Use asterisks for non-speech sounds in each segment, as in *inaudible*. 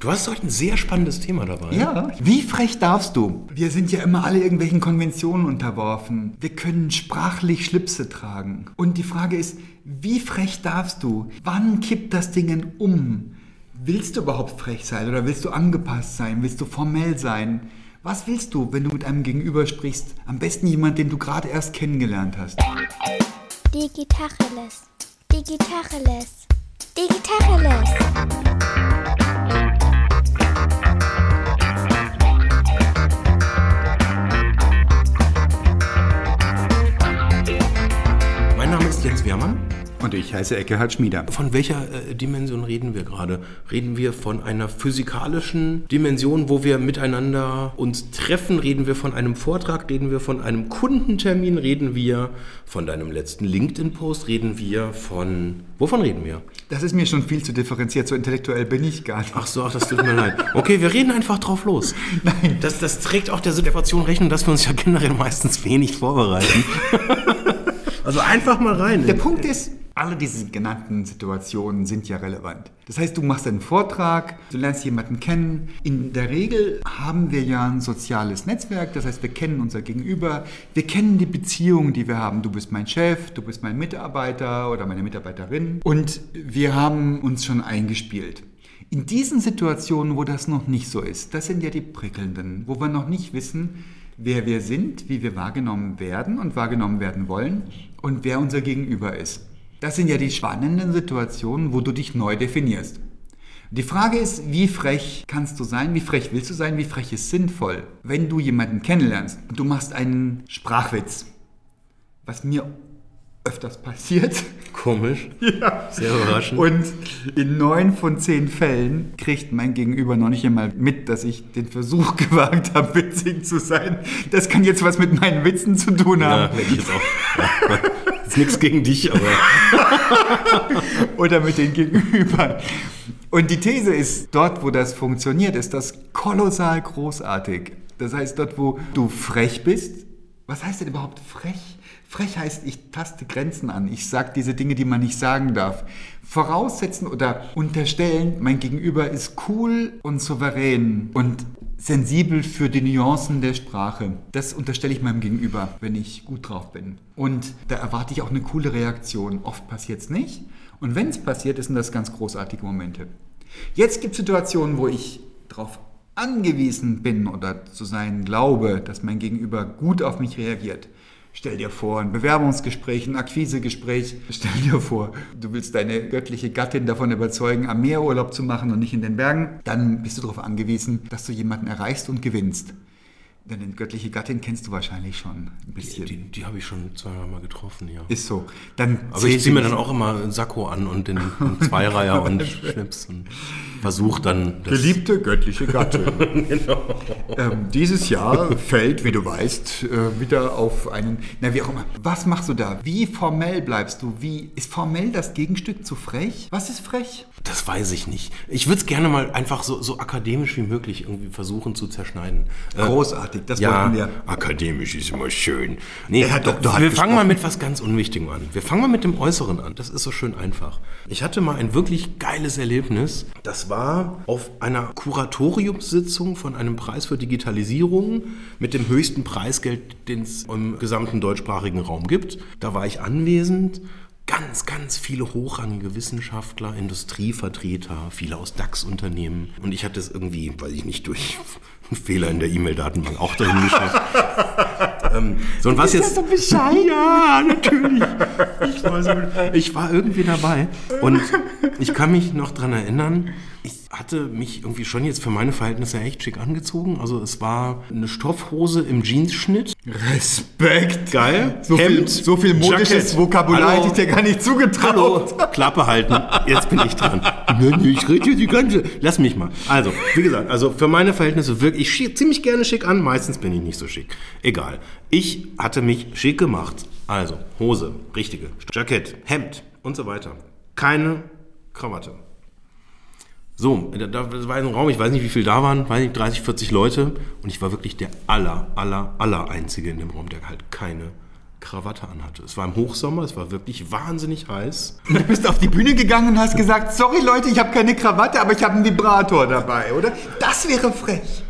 Du hast heute ein sehr spannendes Thema dabei. Ja, wie frech darfst du? Wir sind ja immer alle irgendwelchen Konventionen unterworfen. Wir können sprachlich Schlipse tragen. Und die Frage ist, wie frech darfst du? Wann kippt das Ding um? Willst du überhaupt frech sein oder willst du angepasst sein? Willst du formell sein? Was willst du, wenn du mit einem Gegenüber sprichst? Am besten jemand, den du gerade erst kennengelernt hast. Digitacheles. Digitacheles. Digitacheles. Ist Jens Wehrmann. Und ich heiße Eckehard Schmieder. Von welcher äh, Dimension reden wir gerade? Reden wir von einer physikalischen Dimension, wo wir miteinander uns treffen? Reden wir von einem Vortrag? Reden wir von einem Kundentermin? Reden wir von deinem letzten LinkedIn-Post? Reden wir von... Wovon reden wir? Das ist mir schon viel zu differenziert, so intellektuell bin ich gar nicht. Ach so, ach, das tut mir leid. Okay, wir reden einfach drauf los. *laughs* Nein. Das, das trägt auch der Situation Rechnung, dass wir uns ja generell meistens wenig vorbereiten. *laughs* also einfach mal rein. Der Punkt ist, alle diese genannten Situationen sind ja relevant. Das heißt, du machst einen Vortrag, du lernst jemanden kennen. In der Regel haben wir ja ein soziales Netzwerk, das heißt, wir kennen unser Gegenüber, wir kennen die Beziehungen, die wir haben. Du bist mein Chef, du bist mein Mitarbeiter oder meine Mitarbeiterin und wir haben uns schon eingespielt. In diesen Situationen, wo das noch nicht so ist, das sind ja die prickelnden, wo wir noch nicht wissen, wer wir sind, wie wir wahrgenommen werden und wahrgenommen werden wollen und wer unser Gegenüber ist. Das sind ja die spannenden Situationen, wo du dich neu definierst. Die Frage ist, wie frech kannst du sein, wie frech willst du sein, wie frech ist sinnvoll, wenn du jemanden kennenlernst und du machst einen Sprachwitz, was mir öfters passiert. Komisch. *laughs* Ja. Sehr überraschend. Und in neun von zehn Fällen kriegt mein Gegenüber noch nicht einmal mit, dass ich den Versuch *laughs* gewagt habe, witzig zu sein. Das kann jetzt was mit meinen Witzen zu tun ja, haben. denke ich jetzt auch. Ja, ist nichts gegen dich, aber *laughs* oder mit den Gegenübern. Und die These ist, dort, wo das funktioniert, ist das kolossal großartig. Das heißt, dort, wo du frech bist, was heißt denn überhaupt frech? Frech heißt, ich taste Grenzen an. Ich sage diese Dinge, die man nicht sagen darf. Voraussetzen oder unterstellen, mein Gegenüber ist cool und souverän und sensibel für die Nuancen der Sprache. Das unterstelle ich meinem Gegenüber, wenn ich gut drauf bin. Und da erwarte ich auch eine coole Reaktion. Oft passiert es nicht. Und wenn es passiert, sind das ganz großartige Momente. Jetzt gibt es Situationen, wo ich darauf angewiesen bin oder zu sein glaube, dass mein Gegenüber gut auf mich reagiert. Stell dir vor, ein Bewerbungsgespräch, ein Akquisegespräch. Stell dir vor, du willst deine göttliche Gattin davon überzeugen, am Meer Urlaub zu machen und nicht in den Bergen. Dann bist du darauf angewiesen, dass du jemanden erreichst und gewinnst. Deine göttliche Gattin kennst du wahrscheinlich schon ein bisschen. die, die habe ich schon zweimal mal getroffen, ja. Ist so. Dann Aber ich ziehe mir dann auch immer einen Sakko an und den, *laughs* den Zweireiher und Schlips und *laughs* versuche dann das Geliebte göttliche Gattin. *laughs* genau. ähm, dieses Jahr fällt, wie du weißt, äh, wieder auf einen. Na, wie auch immer. Was machst du da? Wie formell bleibst du? Wie ist formell das Gegenstück zu frech? Was ist frech? Das weiß ich nicht. Ich würde es gerne mal einfach so, so akademisch wie möglich irgendwie versuchen zu zerschneiden. Äh, Großartig, das ja, wollten wir. akademisch ist immer schön. Nee, Herr Doktor wir fangen gesprochen. mal mit was ganz Unwichtigem an. Wir fangen mal mit dem Äußeren an. Das ist so schön einfach. Ich hatte mal ein wirklich geiles Erlebnis. Das war auf einer Kuratoriumssitzung von einem Preis für Digitalisierung mit dem höchsten Preisgeld, den es im gesamten deutschsprachigen Raum gibt. Da war ich anwesend ganz, ganz viele hochrangige Wissenschaftler, Industrievertreter, viele aus DAX-Unternehmen. Und ich hatte es irgendwie, weiß ich nicht, durch einen *laughs* Fehler in der E-Mail-Datenbank auch dahin geschafft. *laughs* ähm, so, und was jetzt? so? Ja, natürlich. Ich war, so, ich war irgendwie dabei. Und ich kann mich noch dran erinnern, hatte mich irgendwie schon jetzt für meine Verhältnisse echt schick angezogen. Also es war eine Stoffhose im Jeansschnitt. Respekt. Geil. So viel, so viel modisches Jackett. Vokabular hätte ich dir gar nicht zugetraut. Hallo, Klappe halten. Jetzt bin ich dran. *laughs* Ich rede hier die ganze. Lass mich mal. Also, wie gesagt, also für meine Verhältnisse wirklich, ich schick, ziemlich gerne schick an. Meistens bin ich nicht so schick. Egal. Ich hatte mich schick gemacht. Also, Hose, richtige, Jackett, Hemd und so weiter. Keine Krawatte. So, da, war ein Raum, ich weiß nicht, wie viel da waren, weiß nicht, 30, 40 Leute. Und ich war wirklich der aller, aller, aller Einzige in dem Raum, der halt keine Krawatte anhatte. Es war im Hochsommer, es war wirklich wahnsinnig heiß. Du bist auf die Bühne gegangen und hast gesagt, sorry Leute, ich habe keine Krawatte, aber ich habe einen Vibrator dabei, oder? Das wäre frech.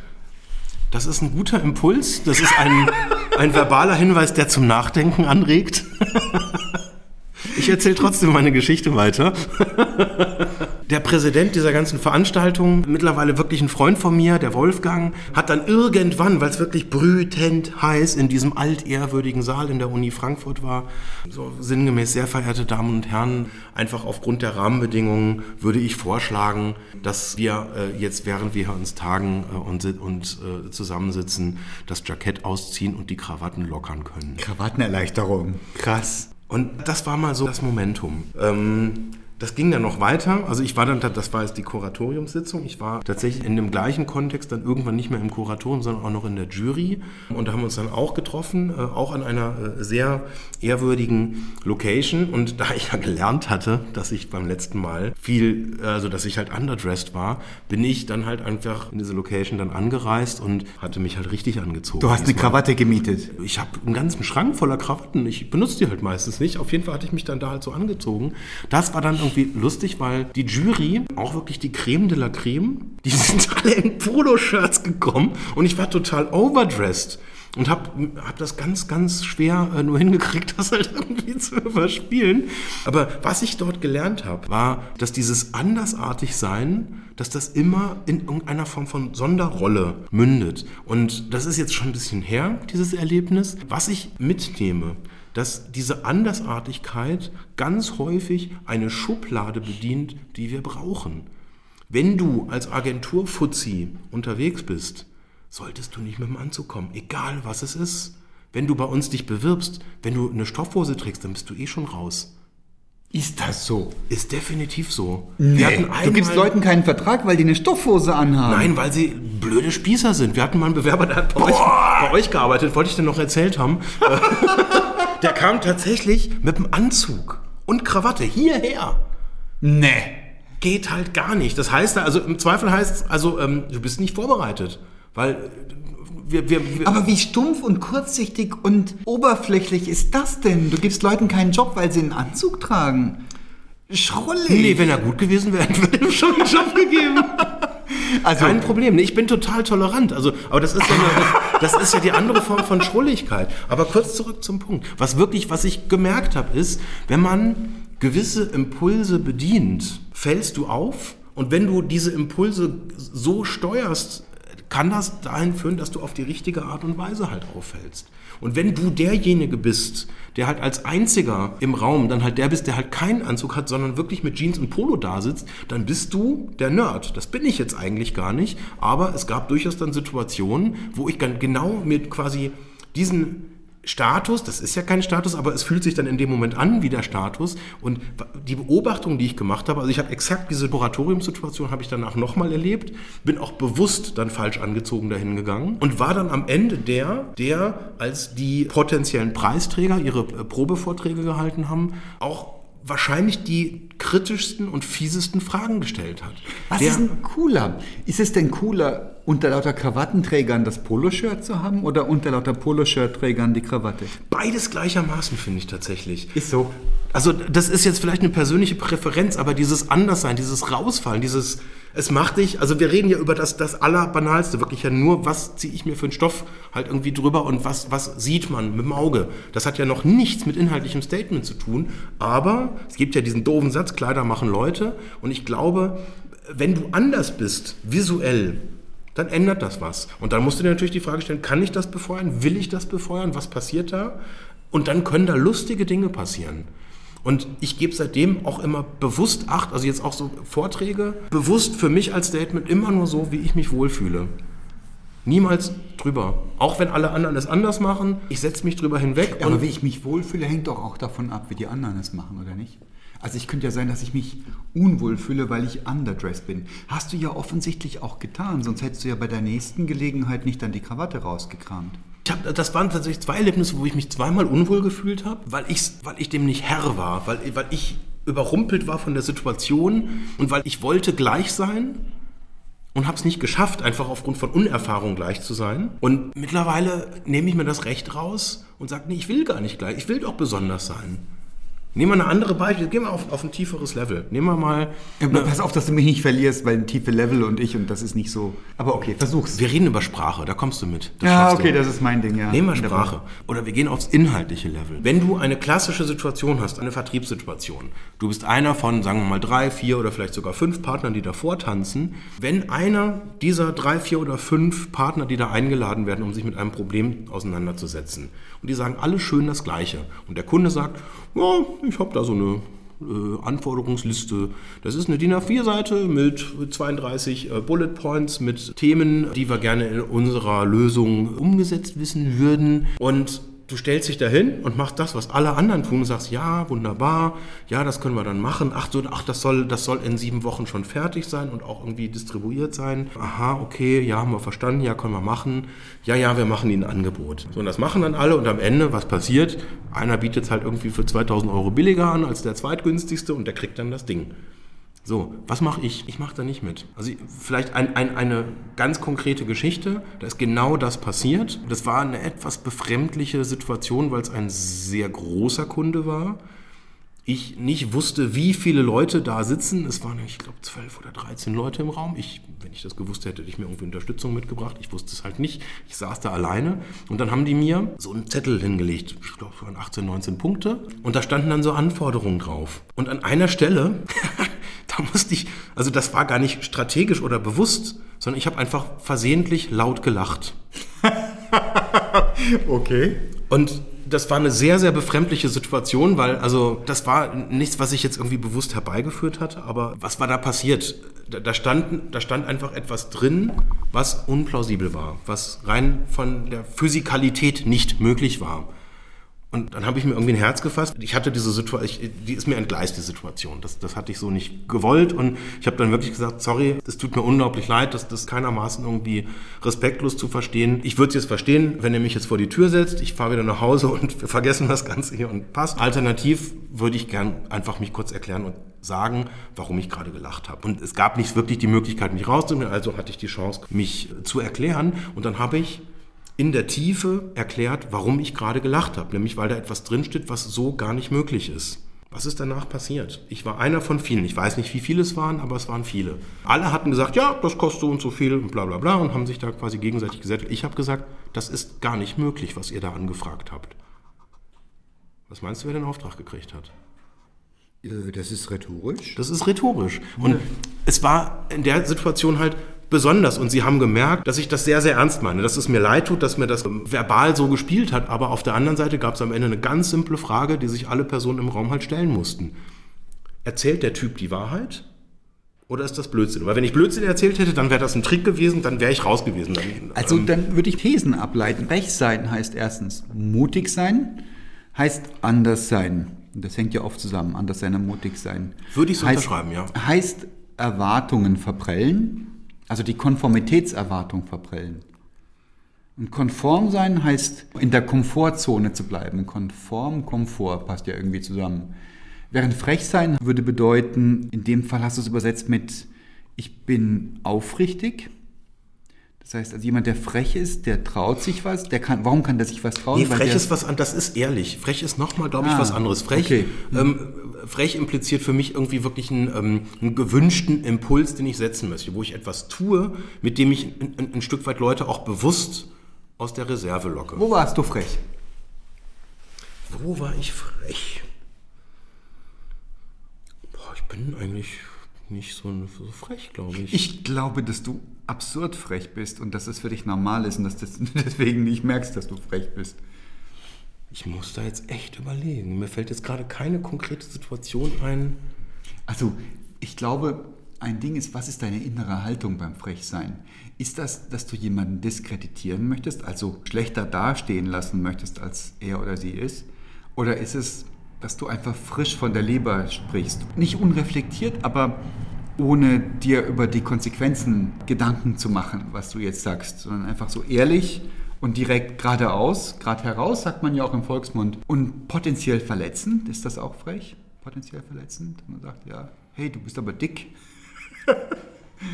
Das ist ein guter Impuls. Das ist ein, ein verbaler Hinweis, der zum Nachdenken anregt. *laughs* Ich erzähle trotzdem meine Geschichte weiter. Der Präsident dieser ganzen Veranstaltung, mittlerweile wirklich ein Freund von mir, der Wolfgang, hat dann irgendwann, weil es wirklich brütend heiß in diesem altehrwürdigen Saal in der Uni Frankfurt war, so sinngemäß, sehr verehrte Damen und Herren, einfach aufgrund der Rahmenbedingungen würde ich vorschlagen, dass wir äh, jetzt, während wir uns tagen äh, und, und äh, zusammensitzen, das Jackett ausziehen und die Krawatten lockern können. Krawattenerleichterung. Krass. Und das war mal so das Momentum. Ähm, das ging dann noch weiter. Also ich war dann, das war jetzt die Kuratoriumssitzung. Ich war tatsächlich in dem gleichen Kontext dann irgendwann nicht mehr im Kuratorium, sondern auch noch in der Jury. Und da haben wir uns dann auch getroffen, äh, auch an einer äh, sehr ehrwürdigen Location. Und da ich ja gelernt hatte, dass ich beim letzten Mal viel, also dass ich halt underdressed war, bin ich dann halt einfach in diese Location dann angereist und hatte mich halt richtig angezogen. Du hast eine. Krawatte gemietet. Ich habe einen ganzen Schrank voller Krawatten. Ich benutze die halt meistens nicht. Auf jeden Fall hatte ich mich dann da halt so angezogen. Das war dann irgendwie lustig, weil die Jury, auch wirklich die Creme de la Creme, die *laughs* sind alle in Poloshirts gekommen und ich war total overdressed. Und habe hab das ganz, ganz schwer äh, nur hingekriegt, *laughs* das halt irgendwie zu überspielen. Aber was ich dort gelernt habe, war, dass dieses Andersartigsein, dass das immer in irgendeiner Form von Sonderrolle mündet. Und das ist jetzt schon ein bisschen her, dieses Erlebnis. Was ich mitnehme, dass diese Andersartigkeit ganz häufig eine Schublade bedient, die wir brauchen. Wenn du als Agenturfuzzi unterwegs bist, solltest du nicht mit dem Anzug kommen, egal was es ist. Wenn du bei uns dich bewirbst, wenn du eine Stoffhose trägst, dann bist du eh schon raus. Ist das so? Ist definitiv so. Nee. Hatten Du gibst einmal- Leuten keinen Vertrag, weil die eine Stoffhose anhaben. Nein, weil sie blöde Spießer sind. Wir hatten mal einen Bewerber, der hat bei, euch, bei euch gearbeitet, wollte ich dir noch erzählt haben. *laughs* Der kam tatsächlich mit dem Anzug und Krawatte hierher. Nee. Geht halt gar nicht. Das heißt, also im Zweifel heißt es, also ähm, du bist nicht vorbereitet. Weil äh, wir, wir, wir Aber wie stumpf und kurzsichtig und oberflächlich ist das denn? Du gibst Leuten keinen Job, weil sie einen Anzug tragen. Schrullig. Nee, wenn er gut gewesen wäre, *laughs* hätten wir ihm schon einen Job gegeben. Also, Kein Problem. Ich bin total tolerant. Also, aber das ist ja, eine, das ist ja die andere Form von Schrulligkeit. Aber kurz zurück zum Punkt. Was wirklich, was ich gemerkt habe, ist, wenn man gewisse Impulse bedient, fällst du auf. Und wenn du diese Impulse so steuerst, kann das dahin führen, dass du auf die richtige Art und Weise halt auffällst. Und wenn du derjenige bist, der halt als einziger im Raum dann halt der bist, der halt keinen Anzug hat, sondern wirklich mit Jeans und Polo da sitzt, dann bist du der Nerd. Das bin ich jetzt eigentlich gar nicht. Aber es gab durchaus dann Situationen, wo ich dann genau mit quasi diesen Status, das ist ja kein Status, aber es fühlt sich dann in dem Moment an wie der Status. Und die Beobachtung, die ich gemacht habe, also ich habe exakt diese Laboratoriumssituation, habe ich danach nochmal erlebt, bin auch bewusst dann falsch angezogen dahin gegangen und war dann am Ende der, der als die potenziellen Preisträger ihre äh, Probevorträge gehalten haben, auch wahrscheinlich die kritischsten und fiesesten Fragen gestellt hat. was der, ist denn cooler? Ist es denn cooler, unter lauter Krawattenträgern das Poloshirt zu haben oder unter lauter Poloshirtträgern die Krawatte? Beides gleichermaßen finde ich tatsächlich. Ist so. Also das ist jetzt vielleicht eine persönliche Präferenz, aber dieses Anderssein, dieses Rausfallen, dieses, es macht dich, also wir reden ja über das, das Allerbanalste, wirklich ja nur, was ziehe ich mir für einen Stoff halt irgendwie drüber und was, was sieht man mit dem Auge. Das hat ja noch nichts mit inhaltlichem Statement zu tun, aber es gibt ja diesen doofen Satz, Kleider machen Leute und ich glaube, wenn du anders bist, visuell, dann ändert das was. Und dann musst du dir natürlich die Frage stellen, kann ich das befeuern? Will ich das befeuern? Was passiert da? Und dann können da lustige Dinge passieren. Und ich gebe seitdem auch immer bewusst Acht, also jetzt auch so Vorträge, bewusst für mich als Statement immer nur so, wie ich mich wohlfühle. Niemals drüber. Auch wenn alle anderen es anders machen, ich setze mich drüber hinweg. Ja, aber wie ich mich wohlfühle, hängt doch auch davon ab, wie die anderen es machen, oder nicht? Also ich könnte ja sein, dass ich mich unwohl fühle, weil ich underdressed bin. Hast du ja offensichtlich auch getan, sonst hättest du ja bei der nächsten Gelegenheit nicht dann die Krawatte rausgekramt. Das waren tatsächlich zwei Erlebnisse, wo ich mich zweimal unwohl gefühlt habe, weil ich, weil ich dem nicht Herr war, weil, weil ich überrumpelt war von der Situation und weil ich wollte gleich sein und habe es nicht geschafft, einfach aufgrund von Unerfahrung gleich zu sein. Und mittlerweile nehme ich mir das Recht raus und sage, nee, ich will gar nicht gleich, ich will doch besonders sein. Nehmen wir eine andere Beispiel, gehen wir auf, auf ein tieferes Level. Nehmen wir mal. Ja, pass auf, dass du mich nicht verlierst, weil ein tiefe Level und ich und das ist nicht so. Aber okay, versuch's. Wir reden über Sprache, da kommst du mit. Das ja, okay, du. das ist mein Ding, ja. Nehmen wir Sprache. Oder wir gehen aufs inhaltliche Level. Wenn du eine klassische Situation hast, eine Vertriebssituation, du bist einer von, sagen wir mal, drei, vier oder vielleicht sogar fünf Partnern, die davor tanzen. Wenn einer dieser drei, vier oder fünf Partner, die da eingeladen werden, um sich mit einem Problem auseinanderzusetzen, und die sagen alle schön das Gleiche. Und der Kunde sagt, ja, ich habe da so eine äh, Anforderungsliste. Das ist eine DIN A4-Seite mit 32 äh, Bullet Points, mit Themen, die wir gerne in unserer Lösung umgesetzt wissen würden. Und du stellst dich dahin und machst das, was alle anderen tun und sagst, ja, wunderbar, ja, das können wir dann machen. Ach, so, ach das, soll, das soll in sieben Wochen schon fertig sein und auch irgendwie distribuiert sein. Aha, okay, ja, haben wir verstanden, ja, können wir machen. Ja, ja, wir machen Ihnen ein Angebot. So, und das machen dann alle und am Ende, was passiert? Einer bietet es halt irgendwie für 2000 Euro billiger an als der zweitgünstigste und der kriegt dann das Ding. So, was mache ich? Ich mache da nicht mit. Also vielleicht ein, ein, eine ganz konkrete Geschichte, da ist genau das passiert. Das war eine etwas befremdliche Situation, weil es ein sehr großer Kunde war. Ich nicht wusste, wie viele Leute da sitzen. Es waren, ich glaube, 12 oder 13 Leute im Raum. Ich, wenn ich das gewusst hätte, hätte ich mir irgendwie Unterstützung mitgebracht. Ich wusste es halt nicht. Ich saß da alleine und dann haben die mir so einen Zettel hingelegt. Ich glaube, es waren 18, 19 Punkte. Und da standen dann so Anforderungen drauf. Und an einer Stelle *laughs* da musste ich, also das war gar nicht strategisch oder bewusst, sondern ich habe einfach versehentlich laut gelacht. *laughs* Okay. Und das war eine sehr, sehr befremdliche Situation, weil also das war nichts, was ich jetzt irgendwie bewusst herbeigeführt hatte, aber was war da passiert? Da, da, stand, da stand einfach etwas drin, was unplausibel war, was rein von der Physikalität nicht möglich war. Und dann habe ich mir irgendwie ein Herz gefasst. Ich hatte diese Situation, die ist mir entgleist, die Situation. Das, das hatte ich so nicht gewollt. Und ich habe dann wirklich gesagt, sorry, es tut mir unglaublich leid, das, das keinermaßen irgendwie respektlos zu verstehen. Ich würde es jetzt verstehen, wenn ihr mich jetzt vor die Tür setzt, ich fahre wieder nach Hause *laughs* und wir vergessen das Ganze hier und passt. Alternativ würde ich gern einfach mich kurz erklären und sagen, warum ich gerade gelacht habe. Und es gab nicht wirklich die Möglichkeit, mich rauszunehmen, also hatte ich die Chance, mich zu erklären. Und dann habe ich in der Tiefe erklärt, warum ich gerade gelacht habe. Nämlich, weil da etwas drinsteht, was so gar nicht möglich ist. Was ist danach passiert? Ich war einer von vielen. Ich weiß nicht, wie viele es waren, aber es waren viele. Alle hatten gesagt, ja, das kostet so und so viel und bla bla bla und haben sich da quasi gegenseitig gesettelt. Ich habe gesagt, das ist gar nicht möglich, was ihr da angefragt habt. Was meinst du, wer den Auftrag gekriegt hat? Äh, Das ist rhetorisch. Das ist rhetorisch. Und es war in der Situation halt besonders. Und sie haben gemerkt, dass ich das sehr, sehr ernst meine. Dass es mir leid tut, dass mir das verbal so gespielt hat. Aber auf der anderen Seite gab es am Ende eine ganz simple Frage, die sich alle Personen im Raum halt stellen mussten. Erzählt der Typ die Wahrheit? Oder ist das Blödsinn? Weil wenn ich Blödsinn erzählt hätte, dann wäre das ein Trick gewesen, dann wäre ich raus gewesen. Dann, Also ähm, dann würde ich Thesen ableiten. Rechts sein heißt erstens mutig sein, heißt anders sein. Und das hängt ja oft zusammen, anders sein und mutig sein. Würde ich so heißt, unterschreiben, ja. Heißt Erwartungen verprellen, also die Konformitätserwartung verprellen. Und konform sein heißt in der Komfortzone zu bleiben. Konform, Komfort passt ja irgendwie zusammen. Während frech sein würde bedeuten, in dem Fall hast du es übersetzt mit ich bin aufrichtig. Das heißt, also jemand, der frech ist, der traut sich was, der kann, warum kann der sich was trauen? Nee, frech ist was anderes, das ist ehrlich. Frech ist nochmal, glaube ich, Ah, was anderes. Frech, okay. ähm, frech impliziert für mich irgendwie wirklich einen, ähm, einen gewünschten Impuls, den ich setzen möchte, wo ich etwas tue, mit dem ich ein, ein, ein Stück weit Leute auch bewusst aus der Reserve locke. Wo warst du frech? Wo war ich frech? Boah, ich bin eigentlich nicht so, so frech, glaube ich. Ich glaube, dass du absurd frech bist und dass es für dich normal ist und dass du *laughs* deswegen nicht merkst, dass du frech bist. Ich muss da jetzt echt überlegen. Mir fällt jetzt gerade keine konkrete Situation ein. Also, ich glaube, ein Ding ist, was ist deine innere Haltung beim Frechsein? Ist das, dass du jemanden diskreditieren möchtest, also schlechter dastehen lassen möchtest, als er oder sie ist? Oder ist es, dass du einfach frisch von der Leber sprichst? Nicht unreflektiert, aber ohne dir über die Konsequenzen Gedanken zu machen, was du jetzt sagst, sondern einfach so ehrlich und direkt geradeaus, gerade heraus, sagt man ja auch im Volksmund. Und potenziell verletzend, ist das auch frech? Potenziell verletzend? Man sagt ja, hey, du bist aber dick.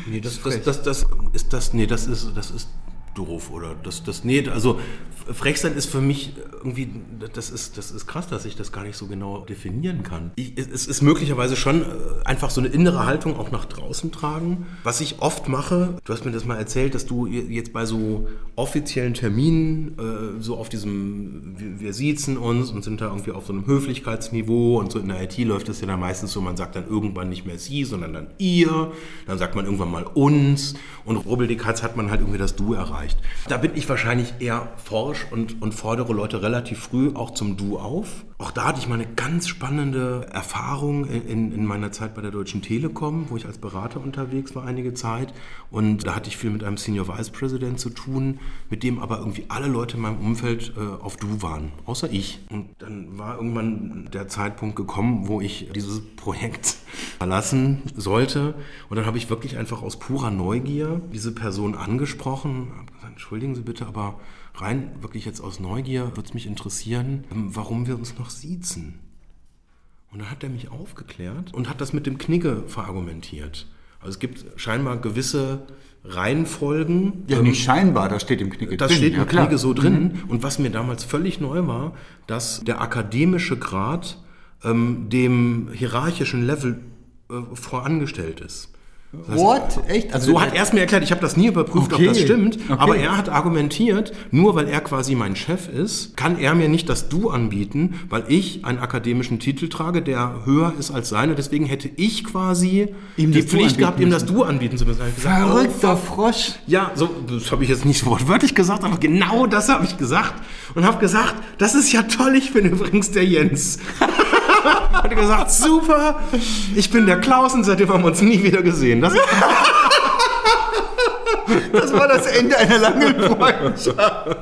Nee, das, das, das, das ist das, nee, das ist, das ist doof oder das, das, nee, also frech sein ist für mich irgendwie, das ist, das ist krass, dass ich das gar nicht so genau definieren kann. Ich, es ist möglicherweise schon äh, einfach so eine innere Haltung auch nach draußen tragen. Was ich oft mache, du hast mir das mal erzählt, dass du jetzt bei so offiziellen Terminen, äh, so auf diesem, wir, wir siezen uns und sind da irgendwie auf so einem Höflichkeitsniveau und so in der IT läuft es ja dann meistens so, man sagt dann irgendwann nicht mehr sie, sondern dann ihr, dann sagt man irgendwann mal uns und rubbeldickheits hat man halt irgendwie das Du erreicht. Da bin ich wahrscheinlich eher forsch und, und fordere Leute relativ früh auch zum Du auf. Auch da hatte ich mal eine ganz spannende Erfahrung in, in meiner Zeit bei der Deutschen Telekom, wo ich als Berater unterwegs war einige Zeit. Und da hatte ich viel mit einem Senior Vice President zu tun, mit dem aber irgendwie alle Leute in meinem Umfeld äh, auf Du waren, außer ich. Und dann war irgendwann der Zeitpunkt gekommen, wo ich dieses Projekt *laughs* verlassen sollte. Und dann habe ich wirklich einfach aus purer Neugier diese Person angesprochen, habe entschuldigen Sie bitte, aber rein wirklich jetzt aus Neugier würde es mich interessieren, ähm, warum wir uns noch siezen. Und dann hat er mich aufgeklärt und hat das mit dem Knigge verargumentiert. Also es gibt scheinbar gewisse Reihenfolgen. Ja, nicht scheinbar, das steht im Knigge das drin. steht im ja, klar. Knigge so drin. Und was mir damals völlig neu war, dass der akademische Grad ähm, dem hierarchischen Level äh, vorangestellt ist. What? Echt? Also so hat er es mir erklärt, ich habe das nie überprüft, Okay. ob das stimmt, Okay. aber er hat argumentiert, nur weil er quasi mein Chef ist, kann er mir nicht das Du anbieten, weil ich einen akademischen Titel trage, der höher ist als seine. Deswegen hätte ich quasi Ihm die Pflicht gehabt, ihm das Du anbieten zu müssen. Gesagt, oh, Verrückter Frosch. ja, so, das habe ich jetzt nicht so *laughs* wortwörtlich gesagt, aber genau das habe ich gesagt. Und habe gesagt, das ist ja toll, ich bin übrigens der Jens. *laughs* *laughs* Hat er gesagt, super, ich bin der Klaus und seitdem haben wir uns nie wieder gesehen. Das, *laughs* Das war das Ende einer langen Freundschaft.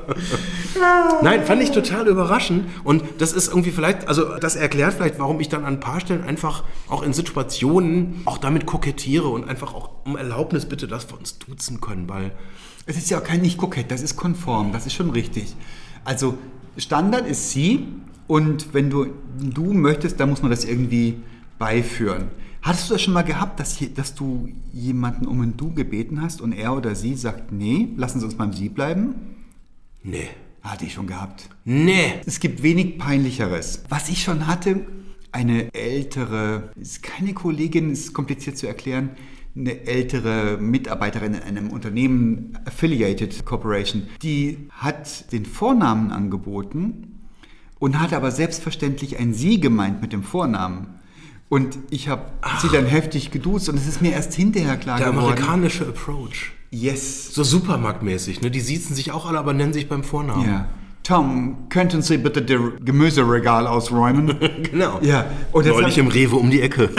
nein, fand ich total überraschend. Und das ist irgendwie vielleicht, also das erklärt vielleicht, warum ich dann an ein paar Stellen einfach auch in Situationen auch damit kokettiere und einfach auch um Erlaubnis bitte, dass wir uns duzen können, weil Es ist ja auch kein nicht kokett, das ist konform, das ist schon richtig. Also Standard ist sie und wenn du du möchtest, dann muss man das irgendwie beiführen. Hattest du das schon mal gehabt, dass, dass du jemanden um ein Du gebeten hast und er oder sie sagt, nee, lassen Sie uns beim Sie bleiben? nee, Hatte ich schon gehabt. nee. Es gibt wenig peinlicheres. Was ich schon hatte, eine ältere, ist keine Kollegin, ist kompliziert zu erklären, eine ältere Mitarbeiterin in einem Unternehmen, Affiliated Corporation, die hat den Vornamen angeboten und hat aber selbstverständlich ein Sie gemeint mit dem Vornamen. Und ich habe sie dann heftig geduzt und es ist mir erst hinterher klar Der geworden. amerikanische Approach. Yes. So supermarktmäßig, ne? Die siezen sich auch alle, aber nennen sich beim Vornamen. Ja. Tom, könnten Sie bitte das Gemüseregal ausräumen? *laughs* Genau. Ja, und das Neulich im Rewe um die Ecke.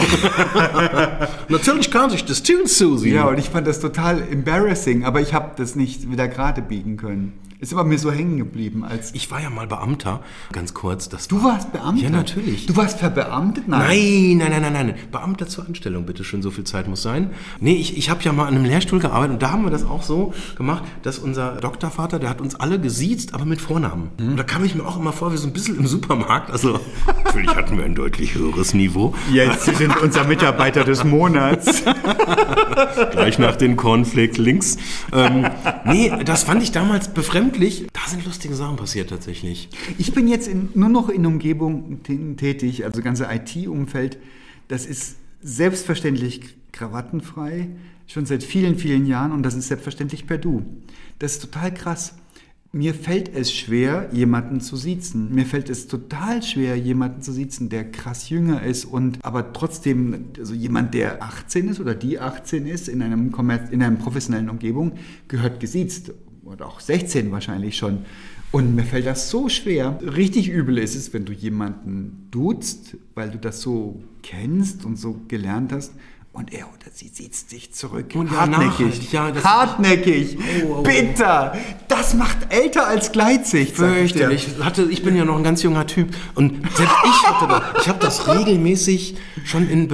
*laughs* Natürlich kann sich das tun, Susi. Ja, und ich fand das total embarrassing, aber ich habe das nicht wieder gerade biegen können. Ist aber mir so hängen geblieben als ich war ja mal Beamter, ganz kurz. Das Du warst Beamter? Ja, natürlich. Du warst verbeamtet? Nein, nein, nein, nein, nein. Beamter zur Anstellung, bitte schön, so viel Zeit muss sein. Nee, ich, ich habe ja mal an einem Lehrstuhl gearbeitet und da haben wir das auch so gemacht, dass unser Doktorvater, der hat uns alle gesiezt, aber mit Vornamen. Und da kam ich mir auch immer vor wie so ein bisschen im Supermarkt. Also *laughs* natürlich hatten wir ein deutlich höheres Niveau. Jetzt sind unser Mitarbeiter des Monats. *laughs* Gleich nach den Cornflake links. Ähm, nee, das fand ich damals befremdlich. Da sind lustige Sachen passiert tatsächlich. Ich bin jetzt in, nur noch in Umgebung tätig, also ganze IT-Umfeld. Das ist selbstverständlich krawattenfrei, schon seit vielen, vielen Jahren und das ist selbstverständlich per Du. Das ist total krass. Mir fällt es schwer, jemanden zu siezen. Mir fällt es total schwer, jemanden zu siezen, der krass jünger ist und aber trotzdem, also jemand, der 18 ist oder die 18 ist, in einem, in einer professionellen Umgebung, gehört gesiezt. Oder auch 16 wahrscheinlich schon. Und mir fällt das so schwer. Richtig übel ist es, wenn du jemanden duzt, weil du das so kennst und so gelernt hast. Und er oder sie sieht dich zurück. Und ja, Hartnäckig. ja, Hartnäckig. Oh, oh, oh. Bitter. Das macht älter als Gleitsicht. Fürchterlich. Ich, hatte, ich bin ja noch ein ganz junger Typ und selbst ich hatte das. Ich habe das regelmäßig schon in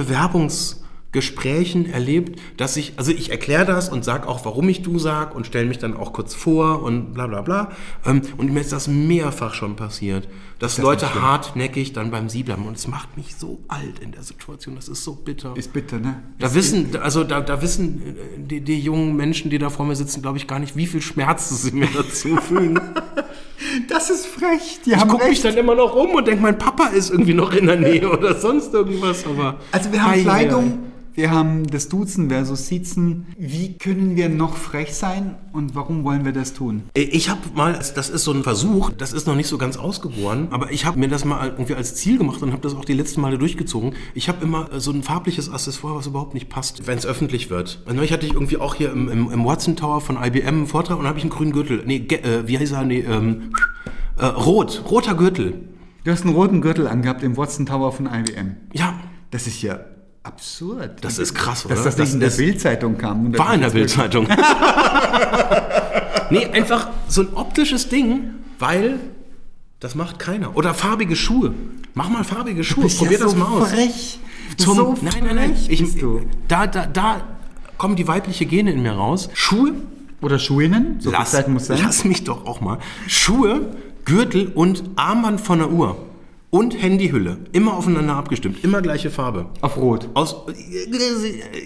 Gesprächen erlebt, dass ich, also ich erkläre das und sage auch, warum ich du sag und stelle mich dann auch kurz vor und bla bla bla. Ähm, und mir ist das mehrfach schon passiert, dass das Leute hartnäckig dann beim Sie bleiben. Und es macht mich so alt in der Situation. Das ist so bitter. Ist bitter, ne? Da wissen, also da, da wissen äh, die, die jungen Menschen, die da vor mir sitzen, glaube ich, gar nicht, wie viel Schmerzen sie mir *laughs* dazu fügen. Das ist frech. Die Ich gucke mich dann immer noch um und denke, mein Papa ist irgendwie noch in der Nähe oder sonst irgendwas. Aber Also wir haben Ei, ei, Kleidung, wir haben das Duzen versus Siezen. Wie können wir noch frech sein und warum wollen wir das tun? ei. Ich habe mal, das ist so ein Versuch, das ist noch nicht so ganz ausgeboren, aber ich habe mir das mal irgendwie als Ziel gemacht und habe das auch die letzten Male durchgezogen. Ich habe immer äh, so ein farbliches Accessoire, was überhaupt nicht passt, wenn es öffentlich wird. Neulich hatte ich irgendwie auch hier im, im, im Watson Tower von IBM einen Vortrag und habe ich einen grünen Gürtel. Nee, äh, wie heißt er? Nee, ähm, äh, rot, roter Gürtel. Du hast einen roten Gürtel angehabt im Watson Tower von IBM. Ja, Das ist ja absurd. Das ist krass, Dass oder? das nicht Das in der Bildzeitung kam. Und War in der das Bildzeitung. *laughs* nee, einfach so ein optisches Ding, weil das macht keiner. Oder farbige Schuhe. Mach mal farbige Schuhe. Probier ja das so mal aus. frech. Zum, so nein, nein, nein. frech Ich. Da, da, da kommen die weibliche Gene in mir raus. Schuhe, Oder Schuhinnen? So lass, Zeit muss sein. lass mich doch auch mal. Schuhe, Gürtel und Armband von der Uhr. Und Handyhülle. Immer aufeinander abgestimmt. Immer gleiche Farbe. Auf Rot. Aus,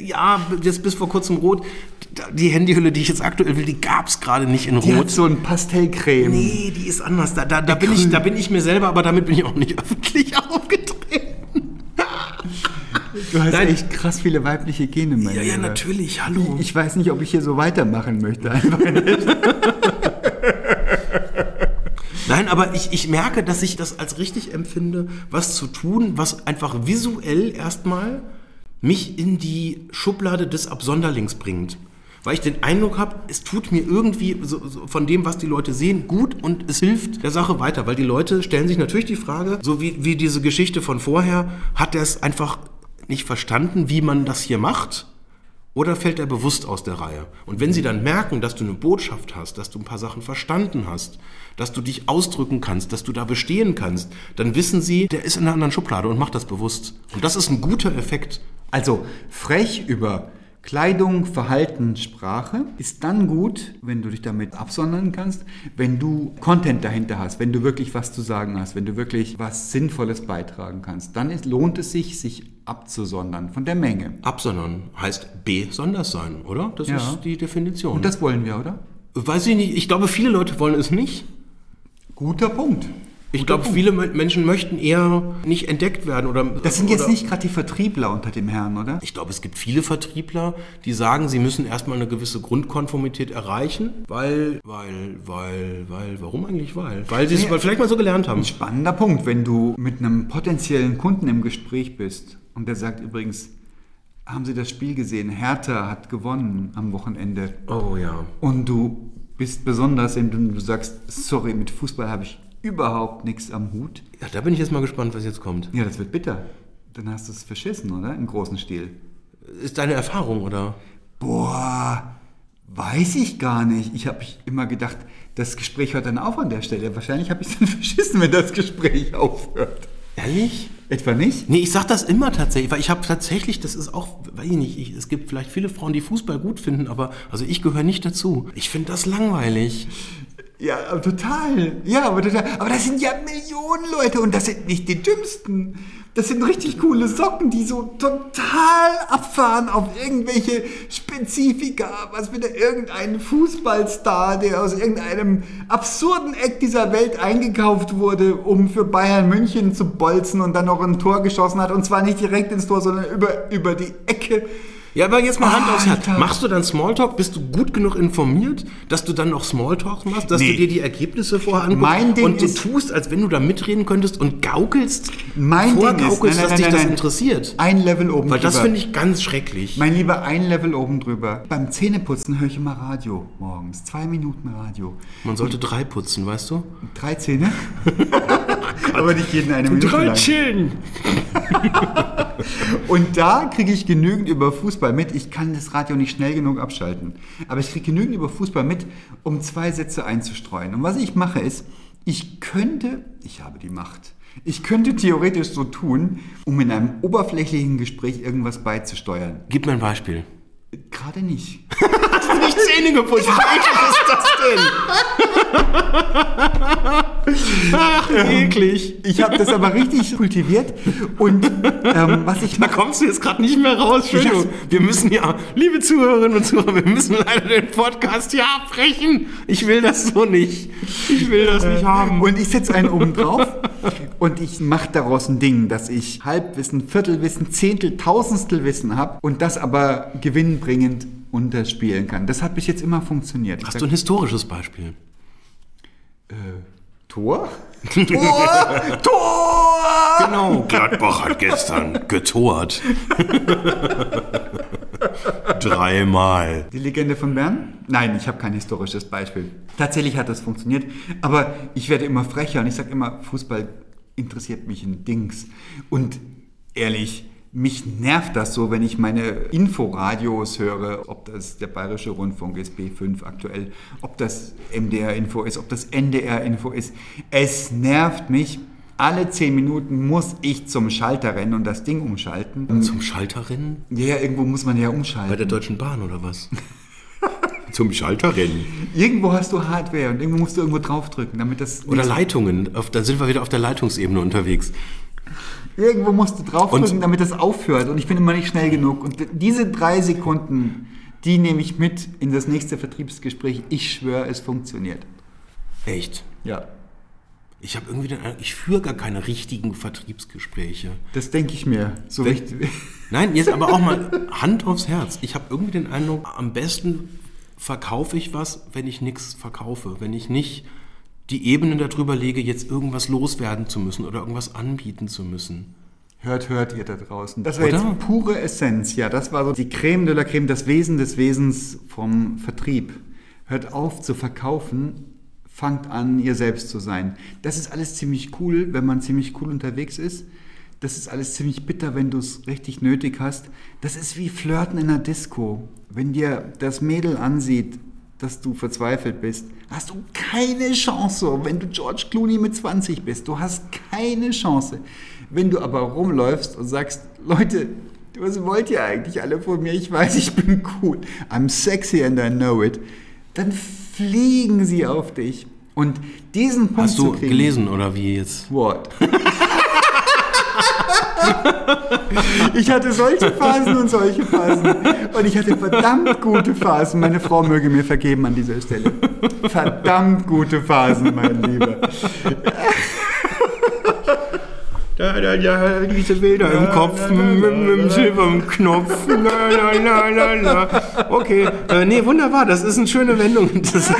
ja, jetzt bis vor kurzem rot. Die Handyhülle, die ich jetzt aktuell will, die gab es gerade nicht in Die rot. hat so ein Pastellcreme. Nee, die ist anders. Da, da, da, bin ich, da bin ich mir selber, aber damit bin ich auch nicht *laughs* öffentlich aufgetreten. Du hast Nein. echt krass viele weibliche Gene, mein Ja, ja, Lieber. natürlich. Hallo. Ich weiß nicht, ob ich hier so weitermachen möchte. Einfach nicht. *laughs* Nein, aber ich, ich merke, dass ich das als richtig empfinde, was zu tun, was einfach visuell erstmal mich in die Schublade des Absonderlings bringt. Weil ich den Eindruck habe, es tut mir irgendwie so, so von dem, was die Leute sehen, gut und es hilft der Sache weiter. Weil die Leute stellen sich natürlich die Frage, so wie, wie diese Geschichte von vorher, hat er es einfach nicht verstanden, wie man das hier macht? Oder fällt er bewusst aus der Reihe? Und wenn sie dann merken, dass du eine Botschaft hast, dass du ein paar Sachen verstanden hast, dass du dich ausdrücken kannst, dass du da bestehen kannst, dann wissen sie, der ist in einer anderen Schublade und macht das bewusst. Und das ist ein guter Effekt. Also, frech über Kleidung, Verhalten, Sprache ist dann gut, wenn du dich damit absondern kannst, wenn du Content dahinter hast, wenn du wirklich was zu sagen hast, wenn du wirklich was Sinnvolles beitragen kannst. Dann ist, lohnt es sich, sich abzusondern von der Menge. Absondern heißt besonders sein, oder? Das Ja. ist die Definition. Und das wollen wir, oder? Weiß ich nicht. Ich glaube, viele Leute wollen es nicht. Guter Punkt. Ich glaube, viele Me- Menschen möchten eher nicht entdeckt werden oder. Das sind jetzt oder, nicht gerade die Vertriebler unter dem Herrn, oder? Ich glaube, es gibt viele Vertriebler, die sagen, sie müssen erstmal eine gewisse Grundkonformität erreichen, weil, weil, weil, weil, warum eigentlich weil? Weil sie es Nee. vielleicht mal so gelernt haben. Spannender Punkt, wenn du mit einem potenziellen Kunden im Gespräch bist und der sagt übrigens, haben Sie das Spiel gesehen? Hertha hat gewonnen am Wochenende. Oh ja. Und du bist besonders, indem du sagst, sorry, mit Fußball habe ich überhaupt nichts am Hut. Ja, da bin ich jetzt mal gespannt, was jetzt kommt. Ja, das wird bitter. Dann hast du es verschissen, oder? Im großen Stil. Ist deine Erfahrung, oder? Boah, weiß ich gar nicht. Ich habe immer gedacht, das Gespräch hört dann auf an der Stelle. Wahrscheinlich habe ich es dann *laughs* verschissen, wenn das Gespräch aufhört. Ehrlich? Etwa nicht? Nee, ich sag das immer tatsächlich, weil ich habe tatsächlich, das ist auch, weiß ich nicht, ich, es gibt vielleicht viele Frauen, die Fußball gut finden, aber also ich gehöre nicht dazu. Ich finde das langweilig. Ja, aber total. Ja, aber total. Aber das sind ja Millionen Leute und das sind nicht die dümmsten. Das sind richtig coole Socken, die so total abfahren auf irgendwelche Spezifika, was wieder irgendein Fußballstar, der aus irgendeinem absurden Eck dieser Welt eingekauft wurde, um für Bayern München zu bolzen und dann noch ein Tor geschossen hat. Und zwar nicht direkt ins Tor, sondern über, über die Ecke. Ja, aber jetzt mal Hand aufs Herz. Machst du dann Smalltalk? Bist du gut genug informiert, dass du dann noch Smalltalk machst, dass Nee. du dir die Ergebnisse vorher anguckst Mein Ding und du ist- tust, als wenn du da mitreden könntest und gaukelst, Mein Ding ist, vorgaukelst, nein, nein, dass dich nein, das nein. interessiert? Ein Level oben Weil das drüber. finde ich ganz schrecklich. Mein Lieber, ein Level oben drüber. Beim Zähneputzen höre ich immer Radio morgens. Zwei Minuten Radio. Man sollte drei putzen, weißt du? Drei Zähne? *laughs* Aber nicht jeden eine Minute. Chillen. *laughs* Und da kriege ich genügend über Fußball mit. Ich kann das Radio nicht schnell genug abschalten. Aber ich kriege genügend über Fußball mit, um zwei Sätze einzustreuen. Und was ich mache ist, ich könnte, ich habe die Macht, Ich könnte theoretisch so tun, um in einem oberflächlichen Gespräch irgendwas beizusteuern. Gib mir ein Beispiel. Gerade nicht. *laughs* Hast du nicht Zähne geputzt? Wie eklig ist das denn? Ach, eklig. Ich habe das aber richtig kultiviert. Und ähm, was ich Da kommst du jetzt gerade nicht mehr raus, Entschuldigung. Wir müssen ja, liebe Zuhörerinnen und Zuhörer, wir müssen leider den Podcast hier abbrechen. Ich will das so nicht. Ich will das nicht haben. und ich setze einen oben drauf und ich mache daraus ein Ding, dass ich Halbwissen, Viertelwissen, Zehntel, Tausendstel Wissen habe und das aber gewinnbringend unterspielen kann. Das hat bis jetzt immer funktioniert. Ich Hast sag, du ein historisches Beispiel? Tor? Tor! *laughs* Tor! Genau, Gladbach hat gestern getort. *laughs* Dreimal. Die Legende von Bern? Nein, ich habe kein historisches Beispiel. Tatsächlich hat das funktioniert, aber ich werde immer frecher und ich sage immer, Fußball interessiert mich ein Dings. Und ehrlich, mich nervt das so, wenn ich meine Inforadios höre, ob das der Bayerische Rundfunk ist, B5 aktuell, ob das MDR-Info ist, ob das NDR-Info ist. Es nervt mich. Alle zehn Minuten muss ich zum Schalter rennen und das Ding umschalten. Zum Schalterrennen? Ja, irgendwo muss man ja umschalten. Bei der Deutschen Bahn oder was? *laughs* Zum Schalterrennen. Irgendwo hast du Hardware und irgendwo musst du irgendwo draufdrücken, damit das. Oder Leitungen. Auf, da sind wir wieder auf der Leitungsebene unterwegs. Irgendwo musst du draufdrücken, damit das aufhört. Und ich bin immer nicht schnell genug. Und diese drei Sekunden, die nehme ich mit in das nächste Vertriebsgespräch. Ich schwöre, es funktioniert. Echt. Ja. Ich habe irgendwie den Eindruck, ich führe gar keine richtigen Vertriebsgespräche. Das denke ich mir. So richtig. *laughs* Nein, jetzt aber auch mal Hand aufs Herz. Ich habe irgendwie den Eindruck, am besten verkaufe ich was, wenn ich nichts verkaufe. Wenn ich nicht die Ebene darüber lege, jetzt irgendwas loswerden zu müssen oder irgendwas anbieten zu müssen. Hört, hört ihr da draußen. Das war Oder? jetzt pure Essenz. Ja, das war so die Creme de la Creme, das Wesen des Wesens vom Vertrieb. Hört auf zu verkaufen, fangt an, ihr selbst zu sein. Das ist alles ziemlich cool, wenn man ziemlich cool unterwegs ist. Das ist alles ziemlich bitter, wenn du es richtig nötig hast. Das ist wie Flirten in einer Disco. Wenn dir das Mädel ansieht, dass du verzweifelt bist, hast du keine Chance. Wenn du George Clooney mit 20 bist, du hast keine Chance. Wenn du aber rumläufst und sagst, Leute, was wollt ihr eigentlich alle von mir? Ich weiß, ich bin cool. I'm sexy and I know it. Dann fliegen sie auf dich. Und diesen Punkt Hast du gelesen oder wie jetzt? What? *laughs* *laughs* ich hatte solche Phasen und solche Phasen. Und ich hatte verdammt gute Phasen. Meine Frau möge mir vergeben an dieser Stelle. Verdammt gute Phasen, mein Lieber. *laughs* Da, da, da, diese Bilder im Kopf mit, dem silbernen Knopf. La, la, la, la, la. Okay, äh, nee, wunderbar. Das ist eine schöne Wendung. Das ist